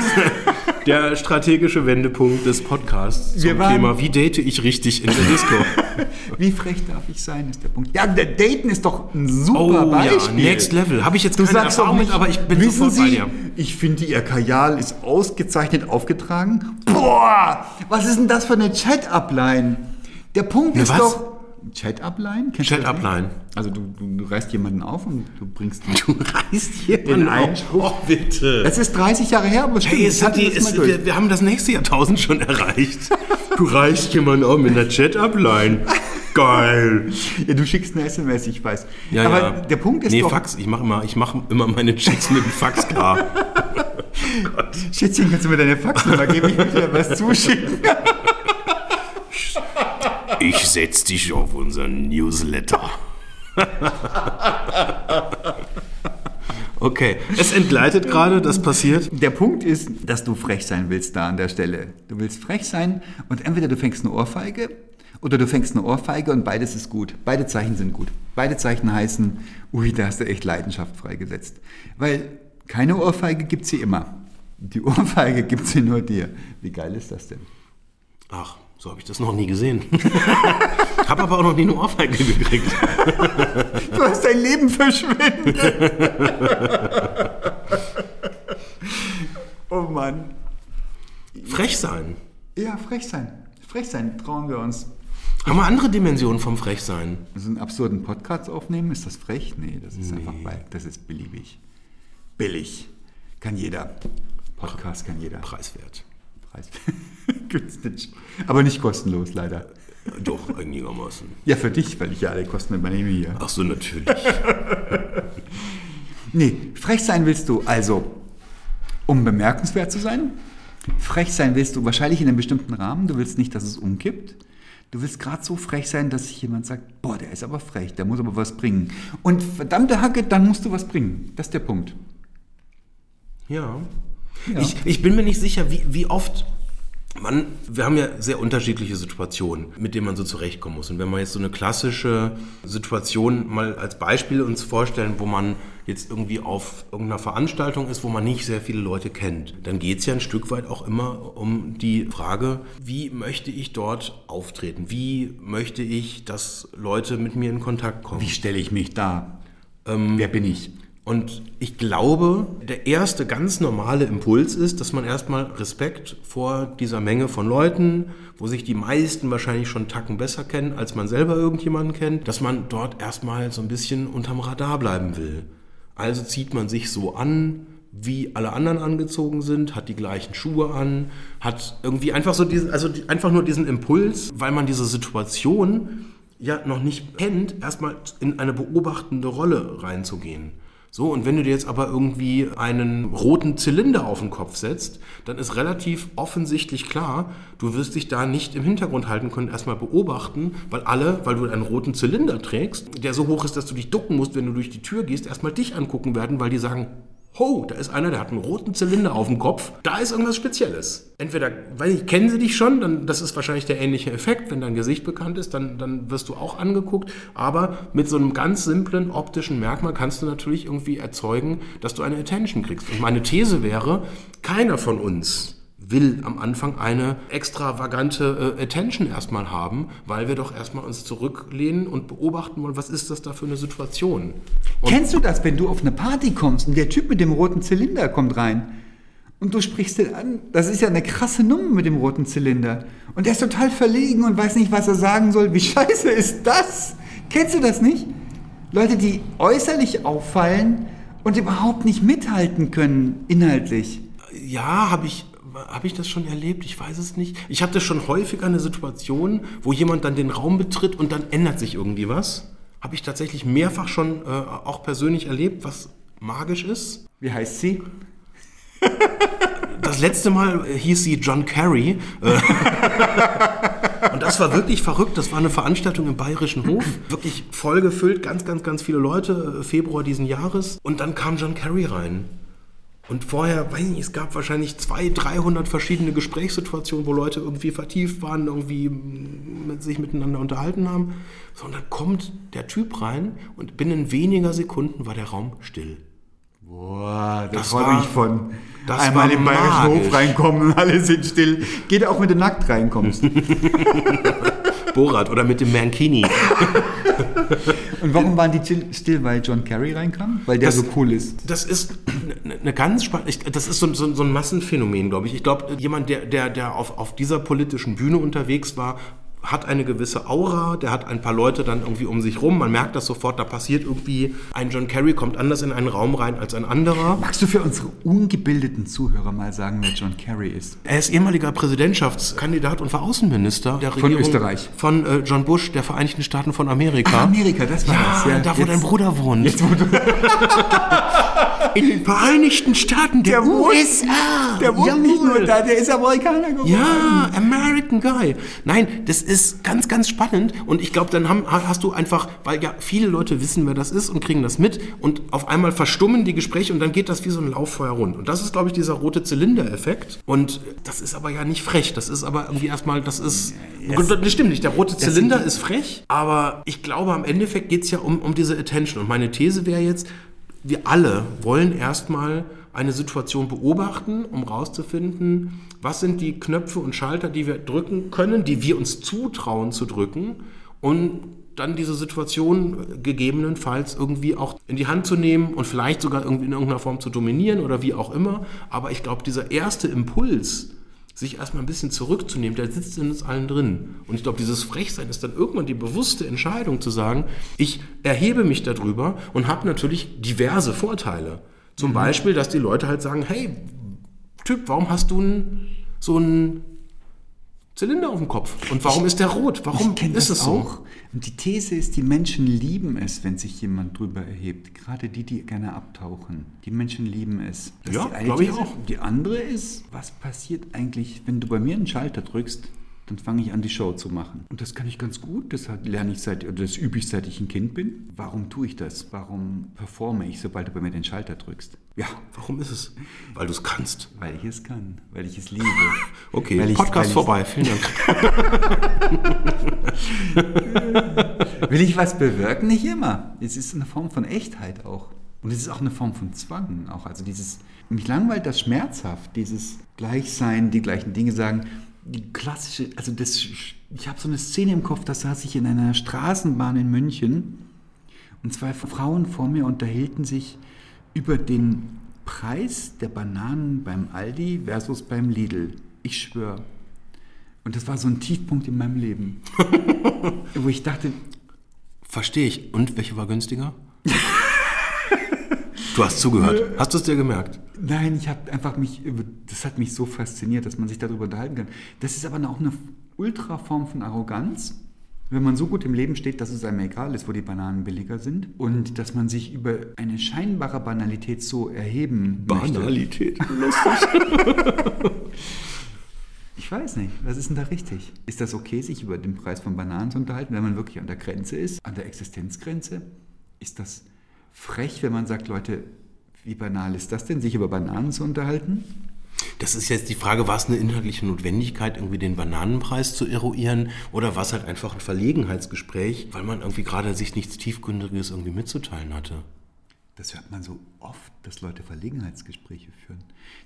der strategische Wendepunkt des Podcasts zum Wir waren- Thema, wie date ich richtig in der *laughs* Disco. Wie frech darf ich sein, ist der Punkt. Ja, der Daten ist doch ein super Oh ja, Beispiel. next level. Habe ich jetzt Du keine sagst Erfahrung nicht, mit, aber ich bin wissen sofort Sie, bei dir. ich finde, Ihr Kajal ist ausgezeichnet aufgetragen. Boah, was ist denn das für eine Chat-Upline? Der Punkt Eine ist was? doch... Chat-Upline? Chat-Upline. Also du, du, du reißt jemanden auf und du bringst... *laughs* Du reißt jemanden Den auf. Oh, bitte. Das ist 30 Jahre her, aber stimmt, Hey, es hatte die, es, wir, wir haben das nächste Jahrtausend schon erreicht. Du reichst jemanden auf mit einer Chat-Upline. Geil. Ja, du schickst eine SMS, ich weiß. Ja, aber ja. der Punkt ist nee, doch... Fax. Ich mache immer, ich mach immer meine Checks mit dem Fax klar. *laughs* Schätzchen, kannst du mir deine Faxnummer geben? Ich möchte dir was zuschicken. *laughs* Ich setz dich auf unseren Newsletter. Okay, es entgleitet gerade, das passiert. Der Punkt ist, dass du frech sein willst da an der Stelle. Du willst frech sein und entweder du fängst eine Ohrfeige oder du fängst eine Ohrfeige und beides ist gut. Beide Zeichen sind gut. Beide Zeichen heißen, ui, da hast du echt Leidenschaft freigesetzt. Weil keine Ohrfeige gibt sie immer. Die Ohrfeige gibt sie nur dir. Wie geil ist das denn? Ach, so habe ich das noch nie gesehen. *laughs* Hab aber auch noch nie eine Ohrfeige gekriegt. *laughs* Du hast dein Leben verschwendet. *laughs* oh Mann. Frech sein. Ja, frech sein. Frech sein, trauen wir uns. Haben wir andere Dimensionen vom Frechsein? So einen absurden Podcast aufnehmen, ist das frech? Nee, das ist einfach bei, das ist beliebig. Billig. Kann jeder. Podcast kann jeder. Preiswert. Preis. *laughs* Nicht. Aber nicht kostenlos, leider. Doch, einigermaßen. Ja, für dich, weil ich ja alle Kosten übernehme hier. Ach so, natürlich. *laughs* Nee, frech sein willst du also, um bemerkenswert zu sein. Frech sein willst du wahrscheinlich in einem bestimmten Rahmen. Du willst nicht, dass es umkippt. Du willst gerade so frech sein, dass sich jemand sagt, boah, der ist aber frech, der muss aber was bringen. Und verdammte Hacke, dann musst du was bringen. Das ist der Punkt. Ja. Ja. Ich, ich bin mir nicht sicher, wie, wie oft man, wir haben ja sehr unterschiedliche Situationen, mit denen man so zurechtkommen muss. Und wenn wir jetzt so eine klassische Situation mal als Beispiel uns vorstellen, wo man jetzt irgendwie auf irgendeiner Veranstaltung ist, wo man nicht sehr viele Leute kennt, dann geht es ja ein Stück weit auch immer um die Frage, wie möchte ich dort auftreten? Wie möchte ich, dass Leute mit mir in Kontakt kommen? Wie stelle ich mich da? Wer bin ich? Und ich glaube, der erste ganz normale Impuls ist, dass man erstmal Respekt vor dieser Menge von Leuten, wo sich die meisten wahrscheinlich schon Tacken besser kennen, als man selber irgendjemanden kennt, dass man dort erstmal so ein bisschen unterm Radar bleiben will. Also zieht man sich so an, wie alle anderen angezogen sind, hat die gleichen Schuhe an, hat irgendwie einfach so diesen, also einfach nur diesen Impuls, weil man diese Situation ja noch nicht kennt, erstmal in eine beobachtende Rolle reinzugehen. So, und wenn du dir jetzt aber irgendwie einen roten Zylinder auf den Kopf setzt, dann ist relativ offensichtlich klar, du wirst dich da nicht im Hintergrund halten können, erstmal beobachten, weil alle, weil du einen roten Zylinder trägst, der so hoch ist, dass du dich ducken musst, wenn du durch die Tür gehst, erstmal dich angucken werden, weil die sagen, Ho, da ist einer, der hat einen roten Zylinder auf dem Kopf. Da ist irgendwas Spezielles. Entweder, weiß ich, kennen sie dich schon, dann das ist wahrscheinlich der ähnliche Effekt. Wenn dein Gesicht bekannt ist, dann, dann wirst du auch angeguckt. Aber mit so einem ganz simplen optischen Merkmal kannst du natürlich irgendwie erzeugen, dass du eine Attention kriegst. Und meine These wäre, keiner von uns will am Anfang eine extravagante äh, Attention erstmal haben, weil wir doch erstmal uns zurücklehnen und beobachten wollen, was ist das da für eine Situation. Und Kennst du das, wenn du auf eine Party kommst und der Typ mit dem roten Zylinder kommt rein und du sprichst den an? Das ist ja eine krasse Nummer mit dem roten Zylinder. Und der ist total verlegen und weiß nicht, was er sagen soll. Wie *laughs* scheiße ist das? Kennst du das nicht? Leute, die äußerlich auffallen und überhaupt nicht mithalten können, inhaltlich. Ja, habe ich, hab ich das schon erlebt? Ich weiß es nicht. Ich hatte schon häufiger eine Situation, wo jemand dann den Raum betritt und dann ändert sich irgendwie was. Habe ich tatsächlich mehrfach schon äh, auch persönlich erlebt, was magisch ist. Wie heißt sie? Das letzte Mal äh, hieß sie John Kerry. Äh, *laughs* Und das war wirklich verrückt. Das war eine Veranstaltung im Bayerischen Hof. *clears throat* Wirklich voll gefüllt, ganz, ganz, ganz viele Leute, äh, Februar diesen Jahres. Und dann kam John Kerry rein. Und vorher, weiß ich nicht, es gab wahrscheinlich 200, 300 verschiedene Gesprächssituationen, wo Leute irgendwie vertieft waren, irgendwie mit sich miteinander unterhalten haben. So, und dann kommt der Typ rein und binnen weniger Sekunden war der Raum still. Boah, das, Das war- mich von das einmal im Bayerischen Hof reinkommen und alle sind still. Geht auch, wenn du nackt reinkommst. *laughs* Borat oder mit dem Mankini. *laughs* Und warum waren die still, weil John Kerry reinkam? Weil der Das- so cool ist. Das ist eine- eine ganz spannende, das ist so, so, so ein Massenphänomen, glaube ich. Ich glaube, jemand, der, der, der auf, auf dieser politischen Bühne unterwegs war, hat eine gewisse Aura, der hat ein paar Leute dann irgendwie um sich rum. Man merkt das sofort, da passiert irgendwie, ein John Kerry kommt anders in einen Raum rein als ein anderer. Magst du für unsere ungebildeten Zuhörer mal sagen, wer John Kerry ist? Er ist ehemaliger Präsidentschaftskandidat und war Außenminister der Von Regierung Österreich. Von äh, John Bush, der Vereinigten Staaten von Amerika. Ah, Amerika, das war ja, das. Ja, da wo jetzt- dein Bruder wohnt. Jetzt, wo du, *laughs* in den Vereinigten Staaten der, USA. der wohnt nicht Jawohl. nur da, der ist Amerikaner geworden. Ja, American Guy. Nein, das ist ganz, ganz spannend. Und ich glaube, dann haben, hast du einfach, weil ja viele Leute wissen, wer das ist und kriegen das mit. Und auf einmal verstummen die Gespräche und dann geht das wie so ein Lauffeuer rund. Und das ist, glaube ich, dieser rote Zylinder-Effekt. Und das ist aber ja nicht frech. Das ist aber irgendwie erstmal, das ist. Das stimmt nicht. Der rote Zylinder ist frech. Aber ich glaube, am Endeffekt geht es ja um, um diese Attention. Und meine These wäre jetzt, wir alle wollen erstmal eine Situation beobachten, um rauszufinden, was sind die Knöpfe und Schalter, die wir drücken können, die wir uns zutrauen zu drücken und dann diese Situation gegebenenfalls irgendwie auch in die Hand zu nehmen und vielleicht sogar irgendwie in irgendeiner Form zu dominieren oder wie auch immer. Aber ich glaube, dieser erste Impuls, sich erstmal ein bisschen zurückzunehmen, der sitzt in uns allen drin. Und ich glaube, dieses Frechsein ist dann irgendwann die bewusste Entscheidung zu sagen, ich erhebe mich darüber und habe natürlich diverse Vorteile. Zum Beispiel, dass die Leute halt sagen, hey, Typ, warum hast du ein, so ein Zylinder auf dem Kopf. Und warum ist der rot? Warum ich ist das es so? auch. Und die These ist, die Menschen lieben es, wenn sich jemand drüber erhebt. Gerade die, die gerne abtauchen. Die Menschen lieben es. Das Ja, ist die eine glaub ich auch. Die andere ist, was passiert eigentlich, wenn du bei mir einen Schalter drückst, dann fange ich an, die Show zu machen. Und das kann ich ganz gut. Das lerne ich seit, oder das übe ich, seit ich ein Kind bin. Warum tue ich das? Warum performe ich, sobald du bei mir den Schalter drückst? Ja, Warum ist es? Weil du es kannst. weil ich es kann, weil ich es liebe. *laughs* Okay, Weil ich- Podcast vorbei. Vielen Dank. *laughs* Will ich was bewirken? Nicht immer. Es ist eine Form von Echtheit auch. Und es ist auch eine Form von Zwang. Auch. Also dieses, mich langweilt das schmerzhaft, dieses Gleichsein, die gleichen Dinge sagen. Die klassische, also das, ich habe so eine Szene im Kopf, da saß ich in einer Straßenbahn in München und zwei Frauen vor mir unterhielten sich über den Preis der Bananen beim Aldi versus beim Lidl. Ich schwöre. Und das war so ein Tiefpunkt in meinem Leben. *laughs* wo ich dachte, Verstehe ich. Und welche war günstiger? *laughs* du hast zugehört. Hast du es dir gemerkt? Nein, ich habe einfach mich, das hat mich so fasziniert, dass man sich darüber unterhalten kann. Das ist aber auch eine Ultraform von Arroganz, wenn man so gut im Leben steht, dass es einem egal ist, wo die Bananen billiger sind und dass man sich über eine scheinbare Banalität so erheben möchte. Banalität. *laughs* Lustig. Ich weiß nicht, was ist denn da richtig? Ist das okay, sich über den Preis von Bananen zu unterhalten, wenn man wirklich an der Grenze ist, an der Existenzgrenze? Ist das frech, wenn man sagt, Leute, wie banal ist das denn, sich über Bananen zu unterhalten? Das ist jetzt die Frage, war es eine inhaltliche Notwendigkeit, irgendwie den Bananenpreis zu eruieren oder war es halt einfach ein Verlegenheitsgespräch, weil man irgendwie gerade sich nichts Tiefgründiges irgendwie mitzuteilen hatte? Das hört man so oft, dass Leute Verlegenheitsgespräche führen.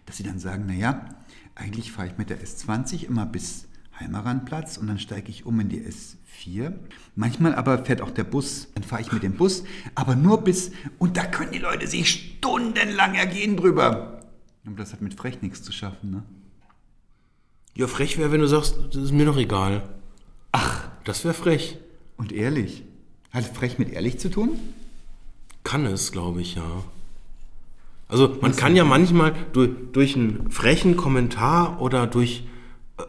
Dass sie dann sagen, naja, eigentlich fahre ich mit der S20 immer bis Heimeranplatz und dann steige ich um in die S4. Manchmal aber fährt auch der Bus, dann fahre ich mit dem Bus, aber nur bis, und da können die Leute sich stundenlang ergehen drüber. Aber das hat mit frech nichts zu schaffen, ne? Ja, frech wäre, wenn du sagst, das ist mir doch egal. Ach, das wäre frech. Und ehrlich. Hat frech mit ehrlich zu tun? Kann es, glaube ich, ja. Also man kann ja manchmal durch, durch einen frechen Kommentar oder durch,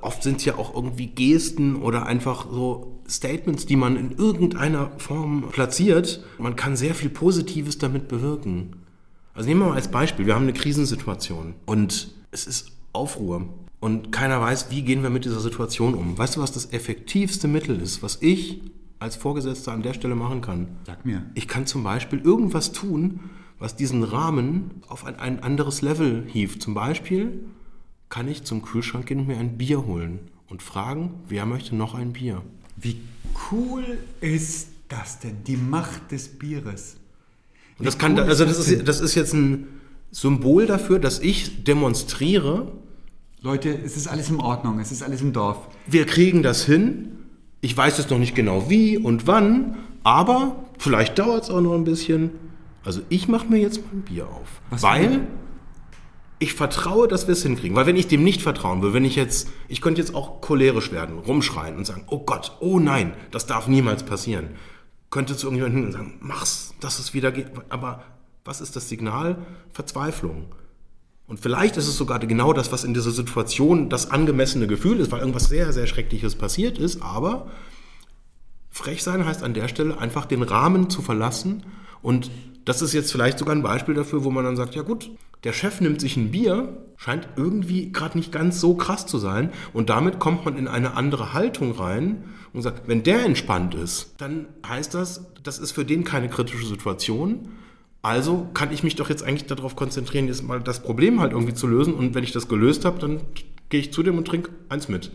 oft sind es ja auch irgendwie Gesten oder einfach so Statements, die man in irgendeiner Form platziert, man kann sehr viel Positives damit bewirken. Also nehmen wir mal als Beispiel, wir haben eine Krisensituation und es ist Aufruhr und keiner weiß, wie gehen wir mit dieser Situation um. Weißt du, was das effektivste Mittel ist, was ich als Vorgesetzter an der Stelle machen kann? Sag mir. Ich kann zum Beispiel irgendwas tun, was diesen Rahmen auf ein, ein anderes Level hieft. Zum Beispiel kann ich zum Kühlschrank gehen und mir ein Bier holen und fragen, wer möchte noch ein Bier? Wie cool ist das denn? Die Macht des Bieres. Und das kann, cool also ist das das ist, das ist jetzt ein Symbol dafür, dass ich demonstriere, Leute, es ist alles in Ordnung, es ist alles im Dorf. wir kriegen das hin. Ich weiß jetzt noch nicht genau wie und wann, aber vielleicht dauert es auch noch ein bisschen. Also ich mache mir jetzt mal ein Bier auf. Was weil ich vertraue, dass wir es hinkriegen. Weil wenn ich dem nicht vertrauen will, wenn ich jetzt, ich könnte jetzt auch cholerisch werden, rumschreien und sagen, oh Gott, oh nein, das darf niemals passieren. Könnte zu irgendjemandem und sagen, mach's, dass es wieder geht. Aber was ist das Signal? Verzweiflung. Und vielleicht ist es sogar genau das, was in dieser Situation das angemessene Gefühl ist, weil irgendwas sehr, sehr Schreckliches passiert ist. Aber frech sein heißt an der Stelle einfach den Rahmen zu verlassen. Und das ist jetzt vielleicht sogar ein Beispiel dafür, wo man dann sagt, ja gut, der Chef nimmt sich ein Bier, scheint irgendwie gerade nicht ganz so krass zu sein. Und damit kommt man in eine andere Haltung rein und sagt, wenn der entspannt ist, dann heißt das, das ist für den keine kritische Situation. Also kann ich mich doch jetzt eigentlich darauf konzentrieren, jetzt mal das Problem halt irgendwie zu lösen. Und wenn ich das gelöst habe, dann gehe ich zu dem und trinke eins mit.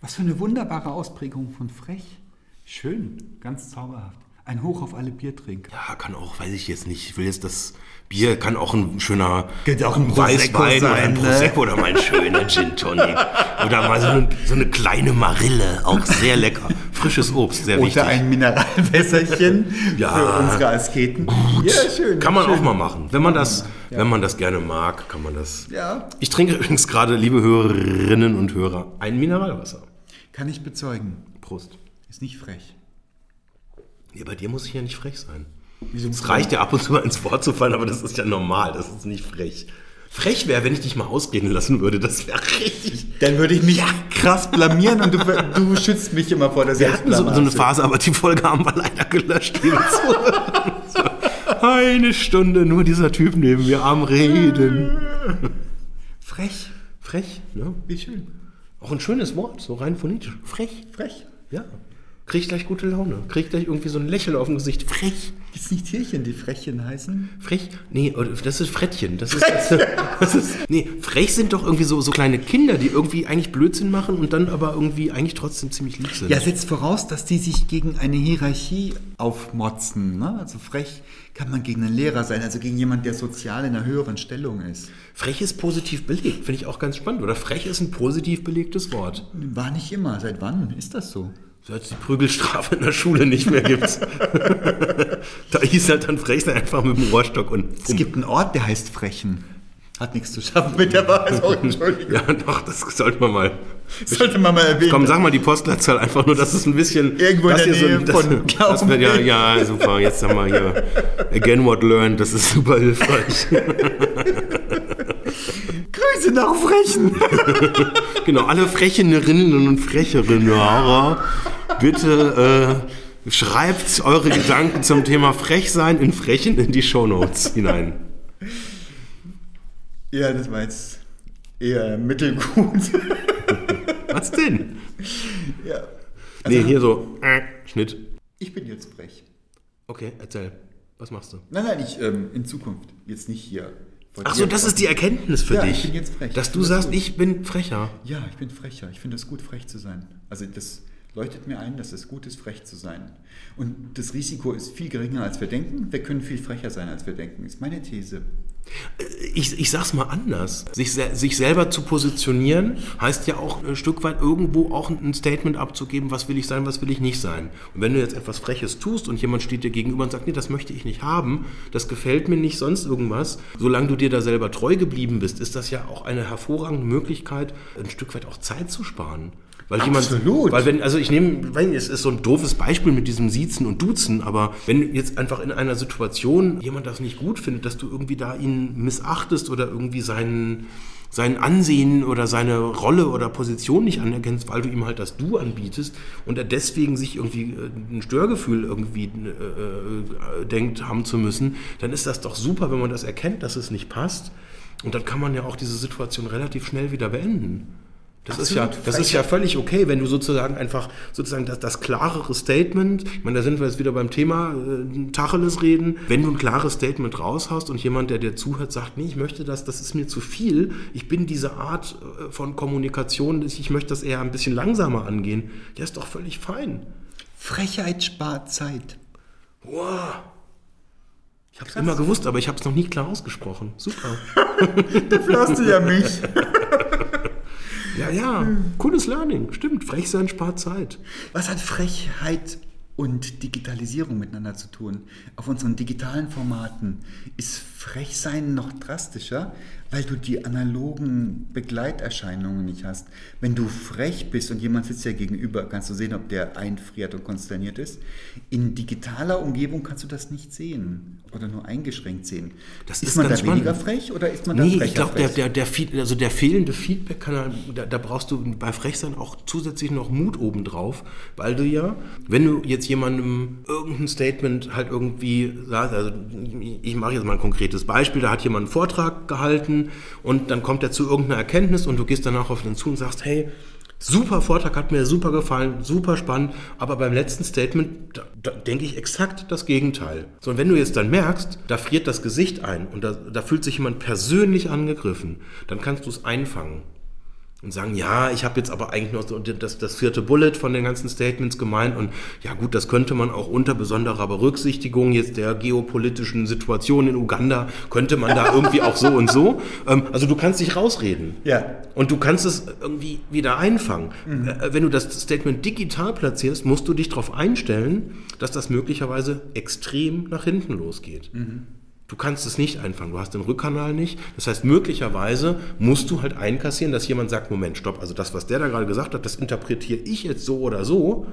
Was für eine wunderbare Ausprägung von frech. Schön, ganz zauberhaft. Ein Hoch auf alle Biertrinker. Ja, kann auch, weiß ich jetzt nicht. Ich will jetzt das Bier, kann auch ein schöner Könnte auch ein Prosecco Weißwein oder sein, ein ne? Prosecco oder mal ein schöner Gin Tonic. Oder mal so eine, so eine kleine Marille, auch sehr lecker. Frisches Obst, sehr wichtig. Oder ein Mineralwässerchen *laughs* Ja. für unsere Asketen. Ja, schön. Kann man schön. auch mal machen. Wenn man das, wenn man das gerne mag, kann man das. Ja. Ich trinke übrigens gerade, liebe Hörerinnen und Hörer, ein Mineralwasser. Kann ich bezeugen. Prost. Ist nicht frech. Nee, bei dir muss ich ja nicht frech sein. Es reicht ja ab und zu mal ins Wort zu fallen, aber das ist ja normal, das ist nicht frech. Frech wäre, wenn ich dich mal ausreden lassen würde. Das wäre richtig. Dann würde ich mich krass blamieren und du, du schützt mich immer vor der Wir hatten so, so eine. Phase, aber die Folge haben wir leider gelöscht. So, Eine Stunde nur dieser Typ neben mir am Reden. Frech. Frech, ne? Wie schön. Auch ein schönes Wort, so rein phonetisch. Frech. Frech. Ja. Krieg gleich gute Laune. Krieg gleich irgendwie so ein Lächeln auf dem Gesicht. Frech. Gibt nicht Tierchen, die Frechchen heißen? Frech? Nee, das ist Frettchen. Das ist, das, *laughs* das ist, nee, frech sind doch irgendwie so, so kleine Kinder, die irgendwie eigentlich Blödsinn machen und dann aber irgendwie eigentlich trotzdem ziemlich lieb sind. Ja, setzt voraus, dass die sich gegen eine Hierarchie aufmotzen. Ne? Also frech kann man gegen einen Lehrer sein, also gegen jemanden, der sozial in einer höheren Stellung ist. Frech ist positiv belegt, finde ich auch ganz spannend. Oder frech ist ein positiv belegtes Wort. War nicht immer. Seit wann ist das so? Seit es die Prügelstrafe in der Schule nicht mehr gibt. *laughs* da hieß halt dann frech sein einfach mit dem Rohrstock und Es gibt einen Ort, der heißt Frechen. Hat nichts zu schaffen mit der Wahrheit. Oh, *laughs* Entschuldigung. Ja, doch, das sollte man mal. Sollte man mal erwähnen. Komm, sag mal die Postleitzahl einfach nur, dass es ein bisschen. Irgendwo in der Nähe das, von das wird, ja, ja, super. Jetzt haben wir hier Again What Learned. Das ist super hilfreich. *laughs* Grüße nach Frechen. genau, alle Frechenerinnen und Frecherinnen, bitte äh, schreibt eure Gedanken zum Thema Frechsein in Frechen in die Shownotes hinein. Ja, das war jetzt eher mittelgut. *laughs* Was denn? ja. nee, hier so, äh, Schnitt. Ich bin jetzt frech. Okay, erzähl. Was machst du? Nein, nein, ich ähm, in Zukunft. Jetzt nicht hier. Ach so, das ist die Erkenntnis für Ja, dich. ich bin jetzt frech. Dass du das sagst, gut. ich bin frecher. Ja, ich bin frecher. Ich finde es gut, frech zu sein. Also das leuchtet mir ein, dass es gut ist, frech zu sein. Und das Risiko ist viel geringer, als wir denken. Wir können viel frecher sein, als wir denken. Ist meine These. Ich, ich sag's mal anders. Sich, sich selber zu positionieren, heißt ja auch ein Stück weit irgendwo auch ein Statement abzugeben, was will ich sein, was will ich nicht sein. Und wenn du jetzt etwas Freches tust und jemand steht dir gegenüber und sagt, nee, das möchte ich nicht haben, das gefällt mir nicht, sonst irgendwas, solange du dir da selber treu geblieben bist, ist das ja auch eine hervorragende Möglichkeit, ein Stück weit auch Zeit zu sparen. Weil Absolut. jemand, weil wenn, also ich nehme, nicht, es ist so ein doofes Beispiel mit diesem Siezen und Duzen, aber wenn jetzt einfach in einer Situation jemand das nicht gut findet, dass du irgendwie da ihn missachtest oder irgendwie seinen, sein Ansehen oder seine Rolle oder Position nicht anerkennst, weil du ihm halt das Du anbietest und er deswegen sich irgendwie äh, ein Störgefühl irgendwie äh, äh, denkt haben zu müssen, dann ist das doch super, wenn man das erkennt, dass es nicht passt. Und dann kann man ja auch diese Situation relativ schnell wieder beenden. Das ist, ja, Absolut. das ist ja völlig okay, wenn du sozusagen einfach sozusagen das, das klarere Statement, ich meine, da sind wir jetzt wieder beim Thema äh, Tacheles reden, wenn du ein klares Statement raushaust und jemand, der dir zuhört, sagt, nee, ich möchte das, das ist mir zu viel, ich bin diese Art äh, von Kommunikation, ich möchte das eher ein bisschen langsamer angehen, ja, ist doch völlig fein. Frechheit spart Zeit. Wow. Ich habe es immer gewusst, aber ich habe es noch nie klar ausgesprochen. Super. *laughs* Dafür hast du ja mich. *laughs* Ja, ja, cooles Learning. Stimmt, frech sein spart Zeit. Was hat Frechheit und Digitalisierung miteinander zu tun? Auf unseren digitalen Formaten ist Frechsein noch drastischer, weil du die analogen Begleiterscheinungen nicht hast. Wenn du frech bist und jemand sitzt dir gegenüber, kannst du sehen, ob der einfriert und konsterniert ist. In digitaler Umgebung kannst du das nicht sehen oder nur eingeschränkt sehen. Das ist, ist man da ganz weniger spannend. frech oder ist man da Nee, frecher ich glaube, der, der, der, also der fehlende Feedback-Kanal, da, da brauchst du bei Frechsein auch zusätzlich noch Mut obendrauf, weil du ja, wenn du jetzt jemandem irgendein Statement halt irgendwie sagst, also ich mache jetzt mal ein konkretes Beispiel, da hat jemand einen Vortrag gehalten und dann kommt er zu irgendeiner Erkenntnis und du gehst danach auf den zu und sagst, hey, Super Vortrag, hat mir super gefallen, super spannend, aber beim letzten Statement, denke ich exakt das Gegenteil. So, und wenn du jetzt dann merkst, da friert das Gesicht ein und da, da fühlt sich jemand persönlich angegriffen, dann kannst du es einfangen und sagen, ja, ich habe jetzt aber eigentlich nur so das, das vierte Bullet von den ganzen Statements gemeint und ja gut, das könnte man auch unter besonderer Berücksichtigung jetzt der geopolitischen Situation in Uganda, könnte man da *laughs* irgendwie auch so und so. Ähm, also du kannst dich rausreden. Ja. Und du kannst es irgendwie wieder einfangen. Äh, Wenn du das Statement digital platzierst, musst du dich darauf einstellen, dass das möglicherweise extrem nach hinten losgeht. Du kannst es nicht einfangen, du hast den Rückkanal nicht. Das heißt, möglicherweise musst du halt einkassieren, dass jemand sagt, Moment, stopp, also das, was der da gerade gesagt hat, das interpretiere ich jetzt so oder so.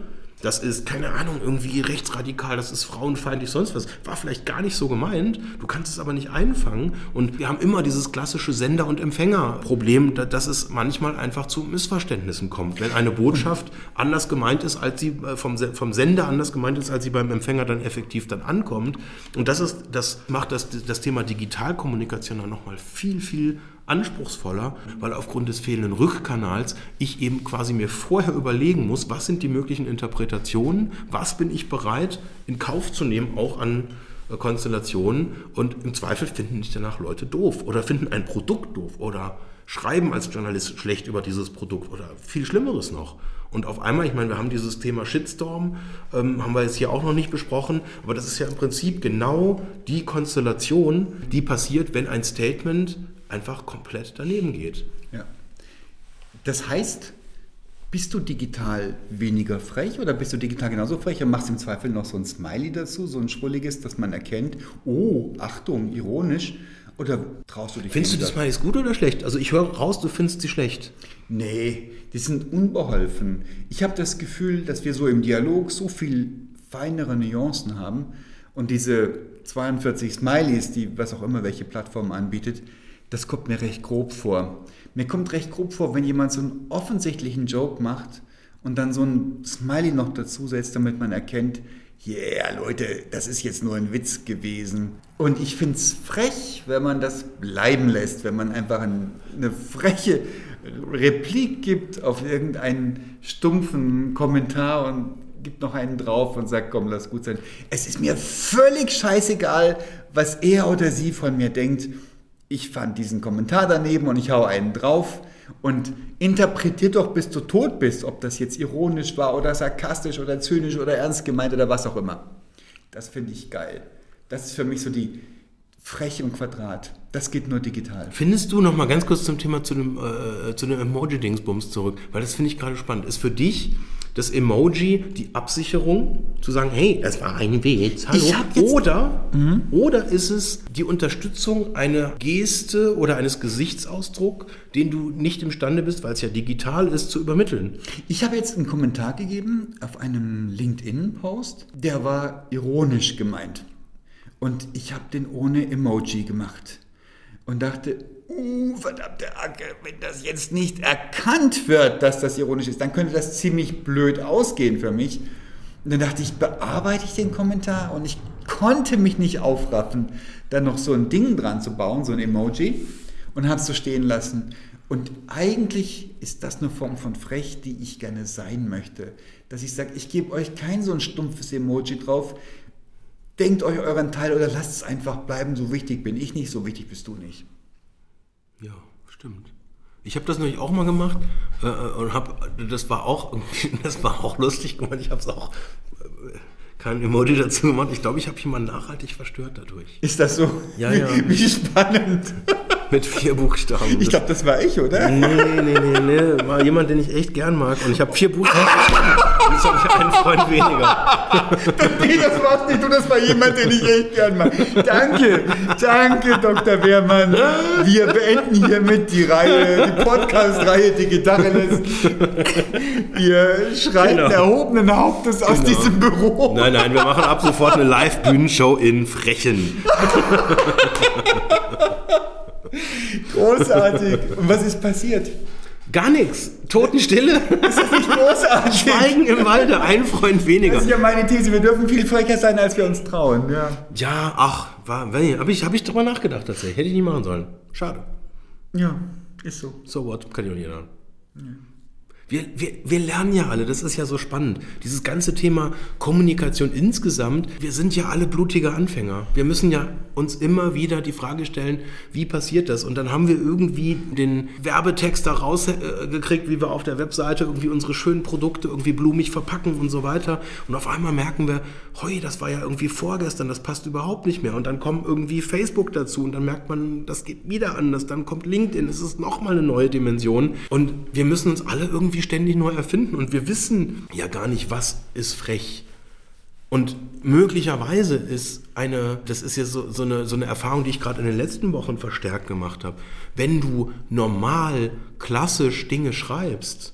Das ist, keine Ahnung, irgendwie rechtsradikal, das ist frauenfeindlich, sonst was. War vielleicht gar nicht so gemeint, du kannst es aber nicht einfangen. Und wir haben immer dieses klassische Sender- und Empfängerproblem, dass es manchmal einfach zu Missverständnissen kommt. Wenn eine Botschaft anders gemeint ist, als sie äh, vom, vom Sender anders gemeint ist, als sie beim Empfänger dann effektiv dann ankommt. Und das, ist, das macht das, das Thema Digitalkommunikation dann nochmal viel, viel anspruchsvoller, weil aufgrund des fehlenden Rückkanals ich eben quasi mir vorher überlegen muss, was sind die möglichen Interpretationen, was bin ich bereit in Kauf zu nehmen, auch an äh, Konstellationen und im Zweifel finden nicht danach Leute doof oder finden ein Produkt doof oder schreiben als Journalist schlecht über dieses Produkt oder viel Schlimmeres noch. Und auf einmal, ich meine, wir haben dieses Thema Shitstorm, ähm, haben wir jetzt hier auch noch nicht besprochen, aber das ist ja im Prinzip genau die Konstellation, die passiert, wenn ein Statement einfach komplett daneben geht. Ja. Das heißt, bist du digital weniger frech oder bist du digital genauso frech und machst im Zweifel noch so ein Smiley dazu, so ein schrulliges, dass man erkennt, oh, Achtung, ironisch, oder traust du dich Findest du die Smileys gut oder schlecht? Also ich höre raus, du findest sie schlecht. Nee, die sind unbeholfen. Ich habe das Gefühl, dass wir so im Dialog so viel feinere Nuancen haben und diese 42 Smileys, die was auch immer welche Plattform anbietet, das kommt mir recht grob vor. Mir kommt recht grob vor, wenn jemand so einen offensichtlichen Joke macht und dann so ein Smiley noch dazu setzt, damit man erkennt, yeah, Leute, das ist jetzt nur ein Witz gewesen. Und ich finde es frech, wenn man das bleiben lässt, wenn man einfach eine freche Replik gibt auf irgendeinen stumpfen Kommentar und gibt noch einen drauf und sagt, komm, lass gut sein. Es ist mir völlig scheißegal, was er oder sie von mir denkt ich fand diesen Kommentar daneben und ich hau einen drauf und interpretier doch, bis du tot bist, ob das jetzt ironisch war oder sarkastisch oder zynisch oder ernst gemeint oder was auch immer. Das finde ich geil. Das ist für mich so die Frech und Quadrat. Das geht nur digital. Findest du noch mal ganz kurz zum Thema zu dem, äh, zu dem Emoji-Dingsbums zurück, weil das finde ich gerade spannend. Ist für dich das Emoji die Absicherung, zu sagen, hey, es war ein Witz, hallo. Oder, mhm. oder ist es die Unterstützung einer Geste oder eines Gesichtsausdrucks, den du nicht imstande bist, weil es ja digital ist, zu übermitteln? Ich habe jetzt einen Kommentar gegeben auf einem LinkedIn-Post, der war ironisch gemeint. Und ich habe den ohne Emoji gemacht und dachte, uh, verdammte Acke, wenn das jetzt nicht erkannt wird, dass das ironisch ist, dann könnte das ziemlich blöd ausgehen für mich. Und dann dachte ich, bearbeite ich den Kommentar und ich konnte mich nicht aufraffen, dann noch so ein Ding dran zu bauen, so ein Emoji und habe es so stehen lassen. Und eigentlich ist das eine Form von frech, die ich gerne sein möchte. Dass ich sage, ich gebe euch kein so ein stumpfes Emoji drauf. Denkt euch euren Teil oder lasst es einfach bleiben. So wichtig bin ich nicht, so wichtig bist du nicht. Ja, stimmt. Ich habe das nämlich auch mal gemacht äh, und habe, das war auch, *laughs* das war auch lustig gemacht. Ich habe es auch äh, kein Emoji dazu gemacht. Ich glaube, ich habe jemanden nachhaltig verstört dadurch. Ist das so? Ja, ja. Wie, wie spannend. *laughs* Mit vier Buchstaben. Ich glaube, das war ich, oder? Nee, nee, nee, nee. War jemand, den ich echt gern mag. Und ich habe vier Buchstaben. Und jetzt habe ich einen Freund weniger. *laughs* nee, das war's nicht. Du, das war jemand, den ich echt gern mag. Danke, danke, Dr. Wehrmann. Wir beenden hiermit die Reihe, die Podcast-Reihe Die Gitarre lässt. Wir schreiten genau. erhobenen Hauptes aus genau. diesem Büro. Nein, nein, wir machen ab sofort eine Live-Bühnenshow in Frechen. *laughs* Großartig. Und was ist passiert? Gar nichts. Totenstille. *laughs* Ist das nicht großartig? Schweigen im Walde, ein Freund weniger. Das ist ja meine These. Wir dürfen viel frecher sein, als wir uns trauen. Ja, ja ach, habe ich, hab ich drüber nachgedacht tatsächlich. Hätte ich nicht machen sollen. Schade. Ja, ist so. So what? Kann ich auch nicht ändern. Ja. Wir, wir, wir lernen ja alle, das ist ja so spannend. Dieses ganze Thema Kommunikation insgesamt, wir sind ja alle blutige Anfänger. Wir müssen ja uns immer wieder die Frage stellen, wie passiert das? Und dann haben wir irgendwie den Werbetext da rausgekriegt, wie wir auf der Webseite irgendwie unsere schönen Produkte irgendwie blumig verpacken und so weiter. Und auf einmal merken wir, hoi, das war ja irgendwie vorgestern, das passt überhaupt nicht mehr. Und dann kommt irgendwie Facebook dazu und dann merkt man, das geht wieder anders. Dann kommt LinkedIn, es ist nochmal eine neue Dimension. Und wir müssen uns alle irgendwie ständig neu erfinden und wir wissen ja gar nicht, was ist frech. Und möglicherweise ist eine, das ist jetzt so, so, eine, so eine Erfahrung, die ich gerade in den letzten Wochen verstärkt gemacht habe, wenn du normal, klassisch Dinge schreibst,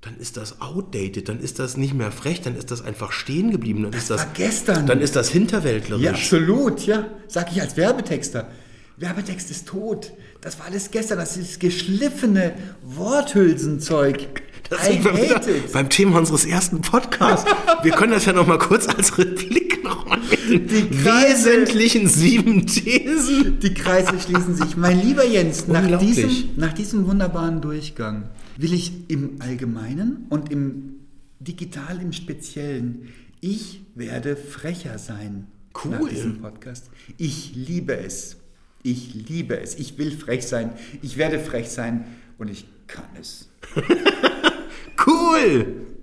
dann ist das outdated, dann ist das nicht mehr frech, dann ist das einfach stehen geblieben, dann ist das war gestern. dann ist das hinterwäldlerisch. Ja, absolut, ja. Sag ich als Werbetexter. Werbetext ist tot. Das war alles gestern. Das ist geschliffene Worthülsenzeug. *laughs* Da I sind wir wieder beim Thema unseres ersten Podcasts. Wir können das ja noch mal kurz als Replik nochmal mit den Die Kreise- wesentlichen sieben Thesen. Die Kreise schließen sich. Mein lieber Jens, nach diesem, nach diesem wunderbaren Durchgang will ich im Allgemeinen und im Digital im Speziellen, ich werde frecher sein. Cool. Nach diesem Podcast. Ich liebe es. Ich liebe es. Ich will frech sein. Ich werde frech sein und ich kann es. *laughs* Cool!